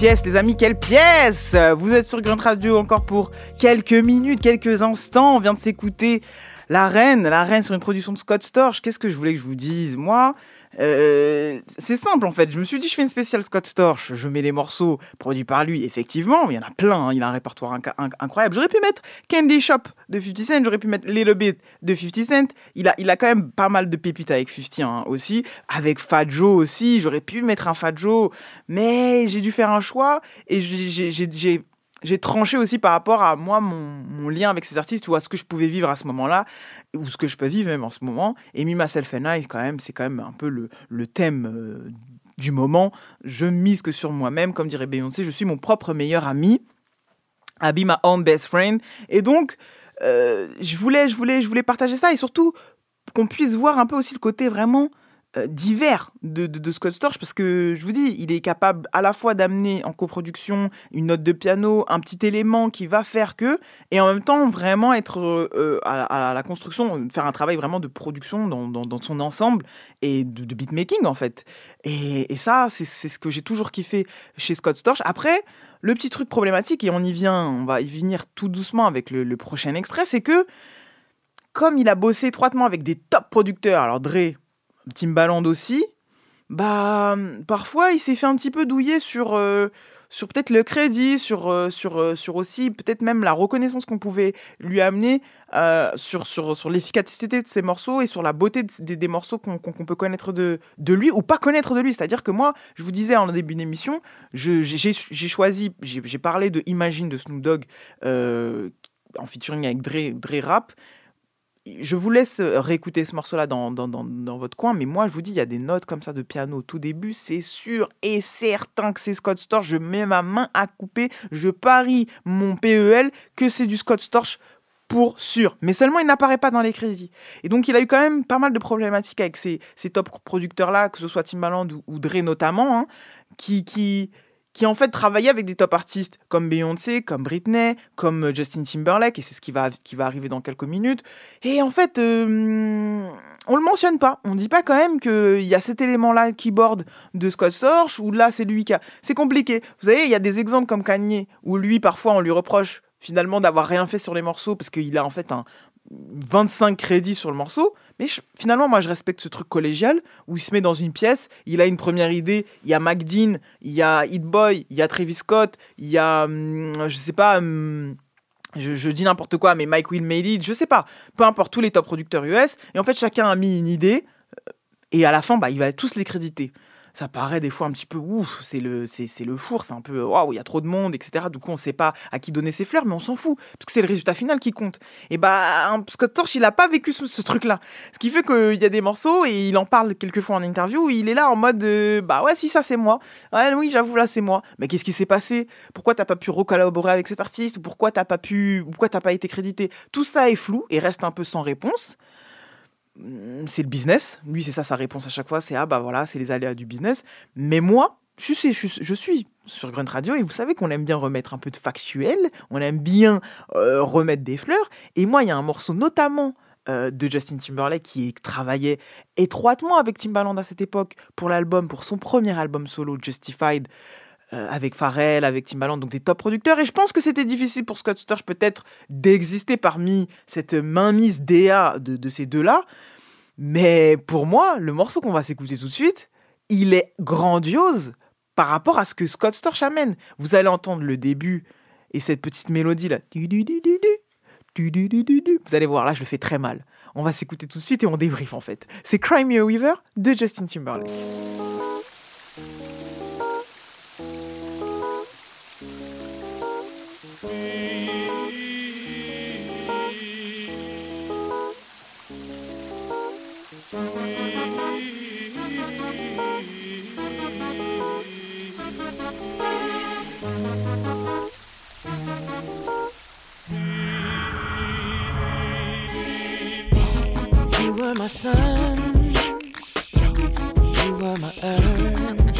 les amis, quelle pièce Vous êtes sur Grunt Radio encore pour quelques minutes, quelques instants. On vient de s'écouter La Reine, La Reine sur une production de Scott Storch. Qu'est-ce que je voulais que je vous dise Moi, euh, c'est simple en fait. Je me suis dit, je fais une spéciale Scott Storch. Je mets les morceaux produits par lui, effectivement. Il y en a plein. hein. Il a un répertoire incroyable. J'aurais pu mettre Candy Shop de 50 Cent. J'aurais pu mettre Little Bit de 50 Cent. Il a, il a quand même pas mal de pépites avec 50 hein, aussi. Avec Fat Joe aussi. J'aurais pu mettre un Fat Joe. Mais j'ai dû faire un choix. Et j'ai- j'ai- tranché aussi par rapport à moi, mon, lien avec ces artistes ou à ce que je pouvais vivre à ce moment-là, ou ce que je peux vivre même en ce moment. Et Me, Myself and I, quand même, c'est quand même un peu le, thème euh, du moment. Je mise que sur moi-même, comme dirait Beyoncé, je suis mon propre meilleur ami. I be my own best friend. Et donc, euh, je voulais, je voulais, je voulais partager ça et surtout qu'on puisse voir un peu aussi le côté vraiment divers de, de, Scott Storch parce que je vous dis, il est capable à la fois d'amener en coproduction une note de piano, un petit élément qui va faire que, et en même temps vraiment être euh, à, à la construction, faire un travail vraiment de production dans, dans, son ensemble et de, de beatmaking en fait. Et, et ça, c'est c'est ce que j'ai toujours kiffé chez Scott Storch. Après, le petit truc problématique, et on y vient, on va y venir tout doucement avec le, le prochain extrait, c'est que comme il a bossé étroitement avec des top producteurs, alors Dre, Timbaland aussi, bah parfois il s'est fait un petit peu douiller sur euh, sur peut-être le crédit, sur euh, sur euh, sur aussi peut-être même la reconnaissance qu'on pouvait lui amener sur sur sur l'efficacité de ses morceaux et sur la beauté de- des, des morceaux qu'on peut connaître de de lui ou pas connaître de lui. C'est-à-dire que moi, je vous disais en début d'émission, j'ai choisi, j'ai parlé de Imagine de Snoop Dogg en featuring avec Dre, Dre Rap je vous laisse euh, réécouter ce morceau-là dans, votre coin, mais moi, je vous dis, il y a des notes comme ça de piano au tout début, c'est sûr et certain que c'est Scott Storch. Je mets ma main à couper, je parie mon PEL que c'est du Scott Storch pour sûr. Mais seulement, il n'apparaît pas dans les crédits. Et donc, il a eu quand même pas mal de problématiques avec ces, ces top producteurs-là, que ce soit Timbaland ou, ou Dre notamment, hein, qui, qui, qui en fait travaillaient avec des top artistes comme Beyoncé, comme Britney, comme euh, Justin Timberlake, et c'est ce qui va, arriver dans quelques minutes. Et en fait, euh, on le mentionne pas. On dit pas quand même qu'il y a cet élément-là, keyboard de Scott Storch, où là, c'est lui qui a. C'est compliqué. Vous savez, il y a des exemples comme Kanye, où lui, parfois, on lui reproche finalement d'avoir rien fait sur les morceaux, parce qu'il a en fait un 25 crédits sur le morceau. Mais finalement, moi, je respecte ce truc collégial où il se met dans une pièce, il a une première idée, il y a McDean, il y a Hit Boy, il y a Travis Scott, il y a, hum, je sais pas, hum, je, je dis n'importe quoi, mais Mike Will Made It, je sais pas, peu importe, tous les top producteurs US. Et en fait, chacun a mis une idée, euh, et à la fin, bah, il va tous les créditer. Ça paraît des fois un petit peu ouf, c'est le, c'est, c'est le four, c'est un peu waouh, il y a trop de monde, etc. Du coup, on sait pas à qui donner ses fleurs, mais on s'en fout, parce que c'est le résultat final qui compte. Et bah, Scott Torch, il a pas vécu ce, ce truc-là. Ce qui fait qu'il y a des morceaux, et il en parle quelquefois en interview, il est là en mode euh, bah ouais, si ça c'est moi. Ouais, oui, j'avoue, là c'est moi. Mais qu'est-ce qui s'est passé? Pourquoi t'as pas pu recollaborer avec cet artiste? Pourquoi t'as pas pu, pourquoi t'as pas été crédité? Tout ça est flou et reste un peu sans réponse. Hum, C'est le business. Lui, c'est ça sa réponse à chaque fois. C'est ah bah voilà, c'est les aléas du business. Mais moi, je suis, je, je suis sur Grunt Radio et vous savez qu'on aime bien remettre un peu de factuel. On aime bien euh, remettre des fleurs. Et moi, il y a un morceau notamment euh, de Justin Timberlake qui travaillait étroitement avec Timbaland à cette époque pour l'album, pour son premier album solo Justified euh, avec Pharrell, avec Timbaland, donc des top producteurs. Et je pense que c'était difficile pour Scott Storch peut-être d'exister parmi cette mainmise DA de, ces deux-là. Mais pour moi, le morceau qu'on va s'écouter tout de suite, il est grandiose par rapport à ce que Scott Storch amène. Vous allez entendre le début et cette petite mélodie là. Vous allez voir, là je le fais très mal. On va s'écouter tout de suite et on débriefe en fait. C'est Crime Your Weaver de Justin Timberlake.
My sun, you were my earth.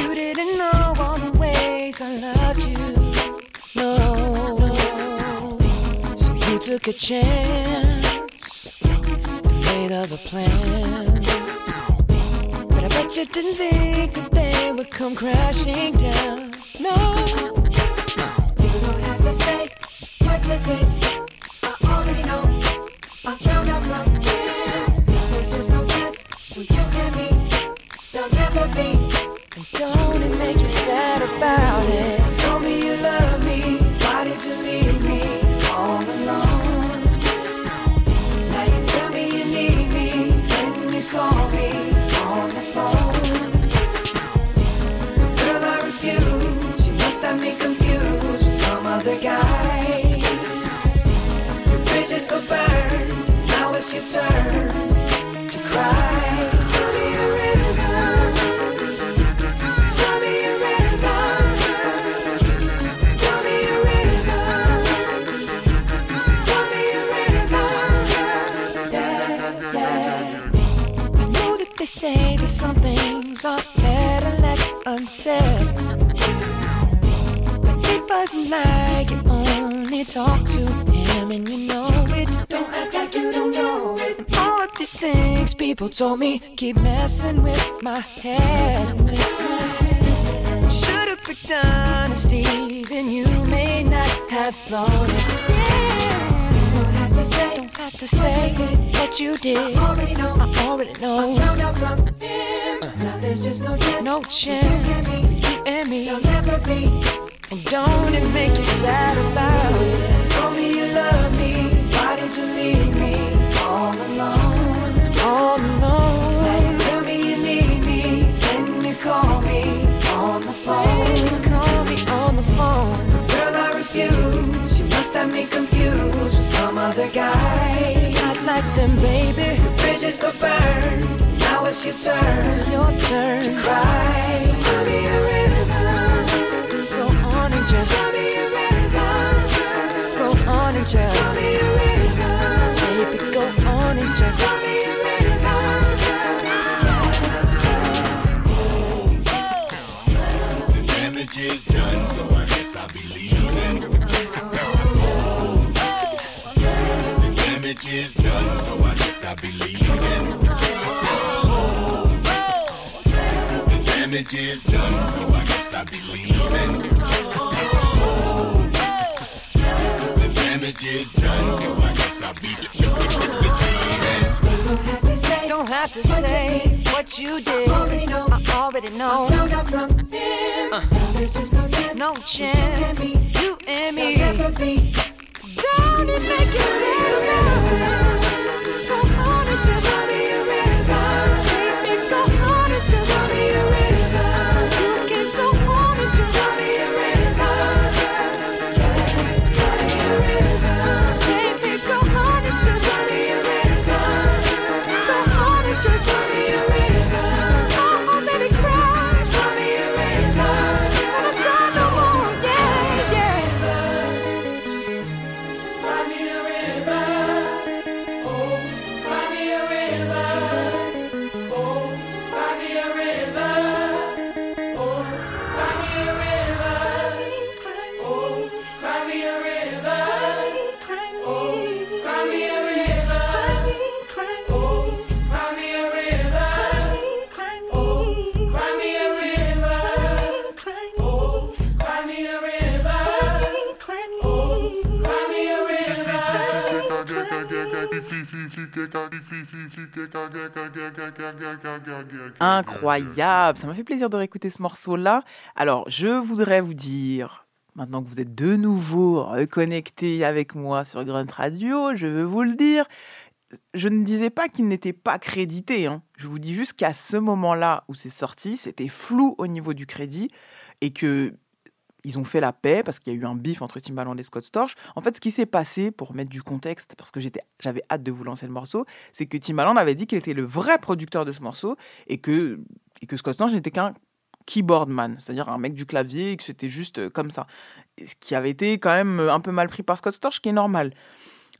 You didn't know all the ways I loved you. No, so you took a chance and made other plans. But I Bet you didn't think that they would come crashing down. No. You don't have to say what you did. i tell talk to him and you know it. Don't act like you don't know it. And all of these things people told me keep messing with my head. Should've picked honesty, then you may not have thought it. Yeah. Don't have to say, don't have to say what you did. I already know, I already know. I found out from him. Now there's just no chance. No chance. You and me, you'll never be. And don't it make you sad about it? Told me you love me. Why did you leave me all alone? All alone. Now tell me you need me. When you call me on the phone. Call me on the phone. Girl, I refuse. You must have me confused with some other guy. Not like them, baby. The bridges go burn. Now it's your turn. It's your turn to cry. So me a river. And just. Baby, go on and just
damage is done, so I guess I'll be leaving. The damage is done, so I guess I'll be leaving. The damage is done, so I guess I'll be leaving. The damage is done, so I guess I'll be leaving.
Don't have to say what you did. I already know. I already know. Uh, no chance. You and me. Don't it make you sad?
Incroyable, ça m'a fait plaisir de réécouter ce morceau-là. Alors, je voudrais vous dire, maintenant que vous êtes de nouveau reconnectés avec moi sur Grunt Radio, je veux vous le dire, je ne disais pas qu'il n'était pas crédité. hein. Je vous dis juste qu'à ce moment-là où c'est sorti, c'était flou au niveau du crédit et que ils ont fait la paix parce qu'il y a eu un bif entre Timbaland et Scott Storch. En fait, ce qui s'est passé, pour mettre du contexte, parce que j'étais, j'avais hâte de vous lancer le morceau, c'est que Timbaland avait dit qu'il était le vrai producteur de ce morceau et que, et que Scott Storch n'était qu'un keyboardman, c'est-à-dire un mec du clavier et que c'était juste euh, comme ça. Ce qui avait été quand même euh, un peu mal pris par Scott Storch, qui est normal.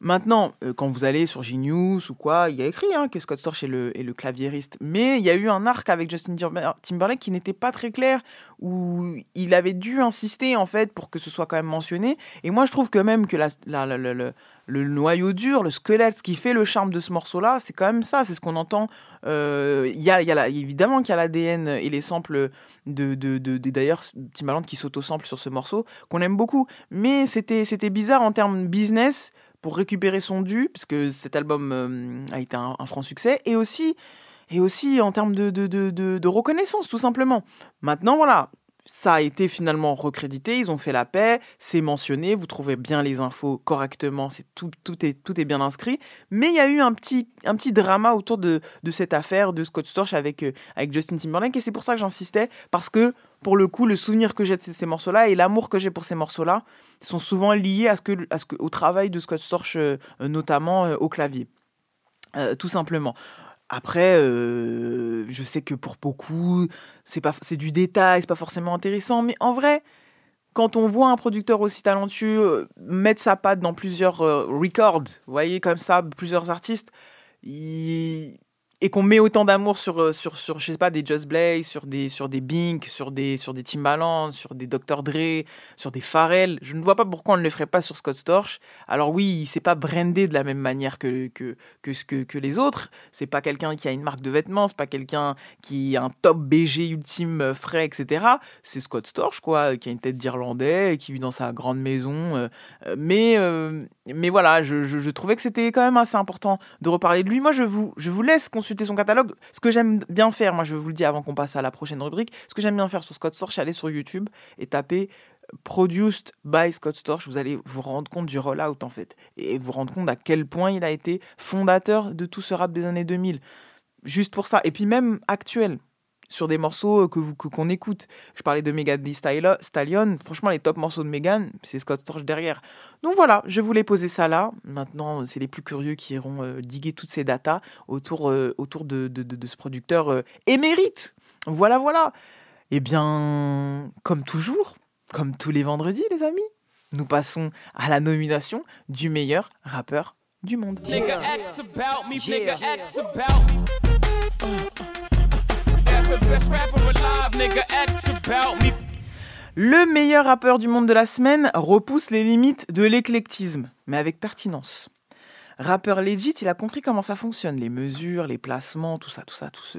Maintenant, euh, quand vous allez sur Genius ou quoi, il y a écrit hein, que Scott Storch est le, est claviériste. Mais il y a eu un arc avec Justin Timber- Timberlake qui n'était pas très clair, où il avait dû insister en fait pour que ce soit quand même mentionné. Et moi, je trouve que même que le- noyau dur, le squelette, ce qui fait le charme de ce morceau-là, c'est quand même ça, c'est ce qu'on entend. Euh, Il y a, évidemment qu'il y a l'ADN et les samples de- de- d'ailleurs Timbaland qui s'auto-sample sur ce morceau, qu'on aime beaucoup. Mais c'était, c'était bizarre en termes business pour récupérer son dû, parce que cet album euh, a été un, franc succès, et aussi, et aussi en termes de, de, de, reconnaissance, tout simplement. Maintenant, voilà, ça a été finalement recrédité, ils ont fait la paix, c'est mentionné, vous trouvez bien les infos correctement, c'est tout, tout, est, tout est bien inscrit. Mais il y a eu un petit, un petit drama autour de, de cette affaire de Scott Storch avec, euh, avec Justin Timberlake, et c'est pour ça que j'insistais, parce que pour le coup, le souvenir que j'ai de ces, morceaux-là et l'amour que j'ai pour ces morceaux-là sont souvent liés à ce que, à ce que, au travail de Scott Storch, euh, notamment euh, au clavier. Euh, tout simplement. Après, je sais que pour beaucoup, c'est pas, c'est du détail, c'est pas forcément intéressant, mais en vrai, quand on voit un producteur aussi talentueux mettre sa patte dans plusieurs records, vous voyez comme ça, plusieurs artistes, il- et qu'on met autant d'amour sur, euh, sur, sur, je sais pas, des Just Blaze, sur des, sur des Bink, sur des, sur des Timbaland, sur des Dr. Dre, sur des Pharrell, je ne vois pas pourquoi on ne le ferait pas sur Scott Storch. Alors oui, c'est pas brandé de la même manière que, que, que, que, que les autres. C'est pas quelqu'un qui a une marque de vêtements, c'est pas quelqu'un qui a un top BG ultime euh, frais, etc. C'est Scott Storch, quoi, qui a une tête d'Irlandais, qui vit dans sa grande maison. euh, euh, mais, euh, mais voilà, je, je, je trouvais que c'était quand même assez important de reparler de lui. Moi, je vous, je vous laisse consulter son catalogue. Ce que j'aime bien faire, moi, je vous le dis avant qu'on passe à la prochaine rubrique, ce que j'aime bien faire sur Scott Storch, aller sur YouTube et taper Produced by Scott Storch, vous allez vous rendre compte du rollout en fait, et vous rendre compte à quel point il a été fondateur de tout ce rap des années 2000. Juste pour ça, et puis même actuel, sur des morceaux que vous que- qu'on écoute. Je parlais de Megan Thee Stallion, franchement les top morceaux de Megan, c'est Scott Storch derrière. Donc voilà, je voulais poser ça là. Maintenant, c'est les plus curieux qui iront euh, diguer toutes ces datas autour, euh, autour de, de- de- de ce producteur euh, émérite. Voilà, voilà. Eh bien, comme toujours, comme tous les vendredis, les amis, nous passons à la nomination du meilleur rappeur du monde.
Nigga X
Le meilleur rappeur du monde de la semaine repousse les limites de l'éclectisme, mais avec pertinence. Rappeur legit, il a compris comment ça fonctionne, les mesures, les placements, tout ça, tout ça, tout ce,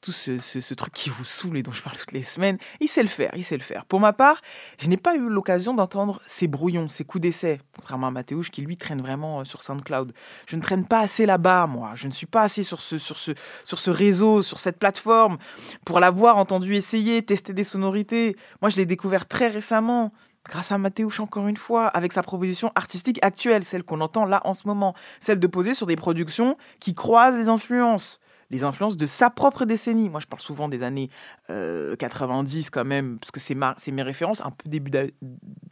tout ce, ce- truc qui vous saoule et dont je parle toutes les semaines. Il sait le faire, il sait le faire. Pour ma part, je n'ai pas eu l'occasion d'entendre ses brouillons, ses coups d'essai, contrairement à Mathéouche qui lui traîne vraiment euh, sur SoundCloud. Je ne traîne pas assez là-bas, moi. Je ne suis pas assez sur ce, sur, ce, sur ce réseau, sur cette plateforme, pour l'avoir entendu essayer, tester des sonorités. Moi, je l'ai découvert très récemment grâce à Mathéouche encore une fois, avec sa proposition artistique actuelle, celle qu'on entend là en ce moment, celle de poser sur des productions qui croisent les influences, les influences de sa propre décennie. Moi, je parle souvent des années euh, 90 quand même, parce que c'est ma- c'est mes références, un peu début,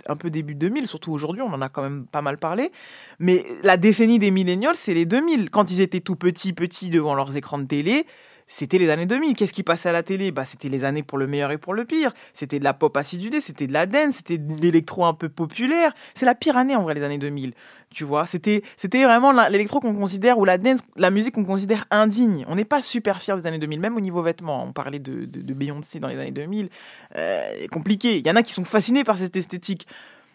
un peu début 2000, surtout aujourd'hui, on en a quand même pas mal parlé. Mais la décennie des millénials, c'est les 2000. Quand ils étaient tout petits, petits devant leurs écrans de télé, c'était les années 2000. Qu'est-ce qui passait à la télé? Bah, C'était les années pour le meilleur et pour le pire. C'était de la pop acidulée, c'était de la dance, c'était de l'électro un peu populaire. C'est la pire année en vrai, les années 2000. Tu vois, c'était c'était vraiment l'électro qu'on considère, ou la dance, la musique qu'on considère indigne. On n'est pas super fiers des années 2000, même au niveau vêtements. On parlait de, de, Beyoncé dans les années 2000. Euh, compliqué. Il y en a qui sont fascinés par cette esthétique.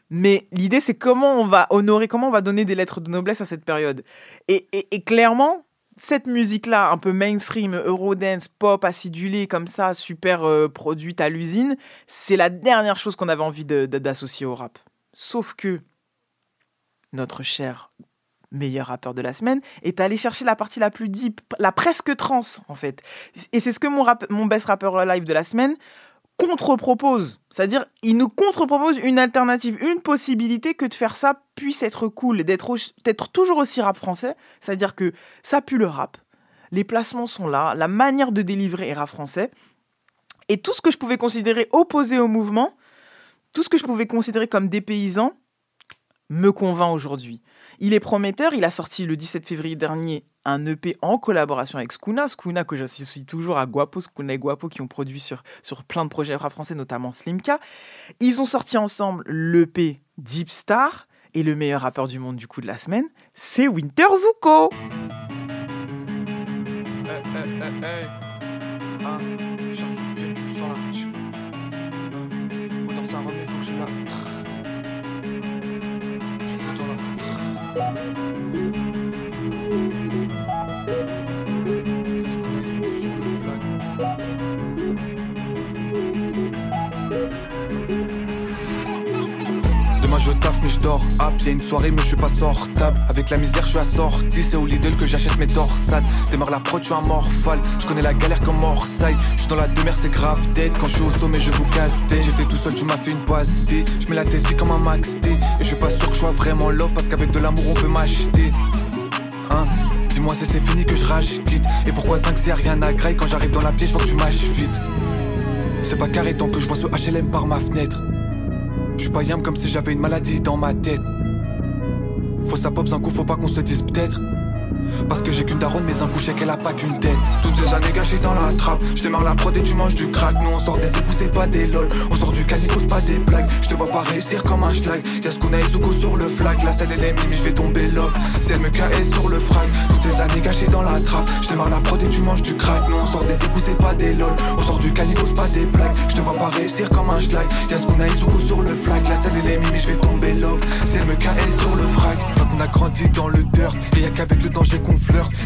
Mais l'idée, c'est comment on va honorer, comment on va donner des lettres de noblesse à cette période. Et- et clairement, cette musique-là, un peu mainstream, eurodance, pop, acidulée, comme ça, super euh, produite à l'usine, c'est la dernière chose qu'on avait envie d'associer au rap. Sauf que notre cher meilleur rappeur de la semaine est allé chercher la partie la plus deep, la presque trance, en fait. Et c'est ce que mon, rap- mon best rappeur live de la semaine contre-propose. C'est-à-dire, il nous contre-propose une alternative, une possibilité que de faire ça puisse être cool, d'être toujours aussi rap français. C'est-à-dire que ça pue le rap, les placements sont là, la manière de délivrer est rap français. Et tout ce que je pouvais considérer opposé au mouvement, tout ce que je pouvais considérer comme dépaysant, me convainc aujourd'hui. Il est prometteur, il a sorti le 17 février dernier un EP en collaboration avec Skuna, Skuna que j'associe toujours à Guapo, Skuna et Guapo qui ont produit sur, sur plein de projets rap français, notamment Slimka. Ils ont sorti ensemble l'EP Deep Star, Et le meilleur rappeur du monde du coup de la semaine, c'est Winter Zuko.
Faut que je la. Je suis plutôt là. Qu'est-ce je taffe mais je dors. Hop, y'a une soirée mais je suis pas sortable. Avec la misère je suis assorti. C'est au Lidl que j'achète mes torsades. Démarre la prod, je suis un morphal Je connais la galère comme Orsay Je dans la demeure c'est grave tête Quand je suis au sommet je vous casse tête J'étais tout seul tu m'as fait une D Je mets la tessie comme un max D Et je suis pas sûr que je sois vraiment love Parce qu'avec de l'amour on peut m'acheter. Hein? Dis-moi si c'est fini que je rage quitte Et pourquoi 5 c'est rien à graille Quand j'arrive dans la pièce je que tu mâches vite. C'est pas carré tant que je vois ce HLM par ma fenêtre je suis pas yam comme si j'avais une maladie dans ma tête. Faut ça pop un coup, faut pas qu'on se dise peut-être. Parce que j'ai qu'une daronne, mais un coup, qu'elle a pas qu'une tête. Toutes ces années gâchées dans la trappe. Je démarre la prod et tu manges du crack. Nous on sort des égouts, c'est pas des lol. On sort du calibre, c'est pas des blagues. Je te vois pas réussir comme un schlag. Y'a Skuna et Zuko sur le flag. La salle elle est mimi, je vais tomber love. C'est elle me KS sur le frag. Toutes ces années gâchées dans la trappe. Je démarre la prod et tu manges du crack. Nous on sort des égouts, c'est pas des lol. On sort du calibre, c'est pas des blagues. Je te vois pas réussir comme un schlag. Y'a Skuna et Zuko sur le flag. La salle elle est mimi, je vais tomber love. C'est elle me KS sur le frag. Ça qu'on a grandi dans le dirt. Et y'a qu'avec le danger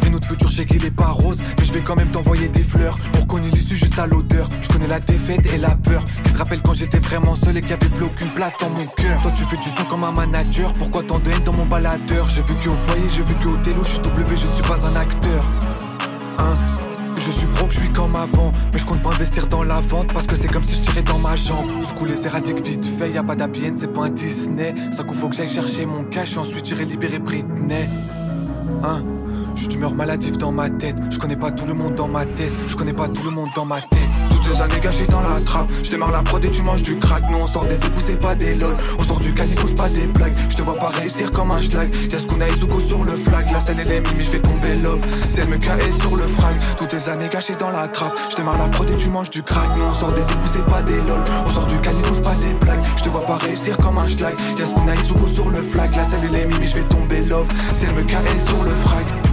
Et notre futur, j'ai qu'il est pas rose. Mais je vais quand même t'envoyer des fleurs. On reconnaît l'issue juste à l'odeur. Je connais la défaite et la peur. Qui se rappelle quand j'étais vraiment seul et qu'il y avait plus aucune place dans mon cœur. Toi, tu fais du son comme un manager. Pourquoi tant de haine dans mon baladeur? J'ai vu qu'au foyer, j'ai vu qu'au télo. Je suis W, je ne suis pas un acteur. Hein? Je suis broke, je suis comme avant. Mais je compte pas investir dans la vente parce que c'est comme si je tirais dans ma jambe. Coup, les éradiques vite fait, y a pas d'habienne, c'est pas un Disney. Ça qu'il faut que j'aille chercher mon cash, ensuite j'irai libérer Britney. Hein? Je suis d'humeur maladive dans ma tête. Je connais pas tout le monde dans ma tête. Je connais pas tout le monde dans ma tête. Toutes ces années gâchées dans la trappe. Je démarre la prod et tu manges du crack. Nous on sort des égouts, c'est pas des lol. On sort du c'est pas des blagues. Je te vois pas réussir comme un schlag. Y'a Skuna et Zuko sur le flag. La scène elle est mimi, je vais tomber love. C'est me KS sur le frag. Toutes ces années gâchées dans la trappe. Je démarre la prod et tu manges du crack. Nous on sort des égouts, c'est pas des lol. On sort du c'est pas des blagues. Je te vois pas réussir comme un schlag. Y'a Skuna et Zuko sur le flag. La scène elle est mimi, je vais tomber love. C'est me KS sur le frag.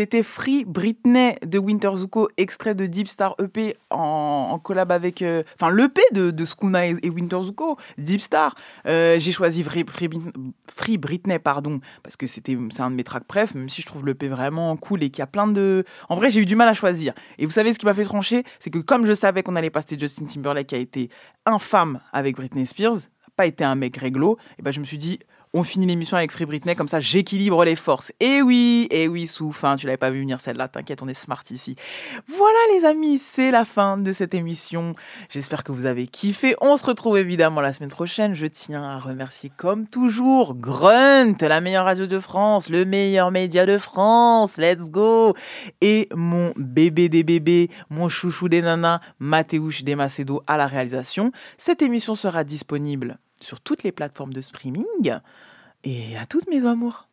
C'était Free Britney de Winter Zuko, extrait de Deep Star EP en, collab avec. euh, Enfin, l'EP de, de Skuna et, Winter Zuko, Deep Star. Euh, J'ai choisi Free, Free, Brit- Free Britney, pardon, parce que c'est un de mes tracks préf, même si je trouve l'EP vraiment cool et qu'il y a plein de. En vrai, j'ai eu du mal à choisir. Et vous savez ce qui m'a fait trancher C'est que comme je savais qu'on allait passer Justin Timberlake qui a été infâme avec Britney Spears, pas été un mec réglo, et ben je me suis dit, on finit l'émission avec Free Britney, comme ça j'équilibre les forces. Et oui, et oui, Souf, hein, tu l'avais pas vu venir celle-là, t'inquiète, on est smart ici. Voilà les amis, c'est la fin de cette émission. J'espère que vous avez kiffé. On se retrouve évidemment la semaine prochaine. Je tiens à remercier comme toujours Grunt, la meilleure radio de France, le meilleur média de France, let's go Et mon bébé des bébés, mon chouchou des nanas, Mathéouche des Macedo à la réalisation. Cette émission sera disponible sur toutes les plateformes de streaming. Et à toutes mes amours.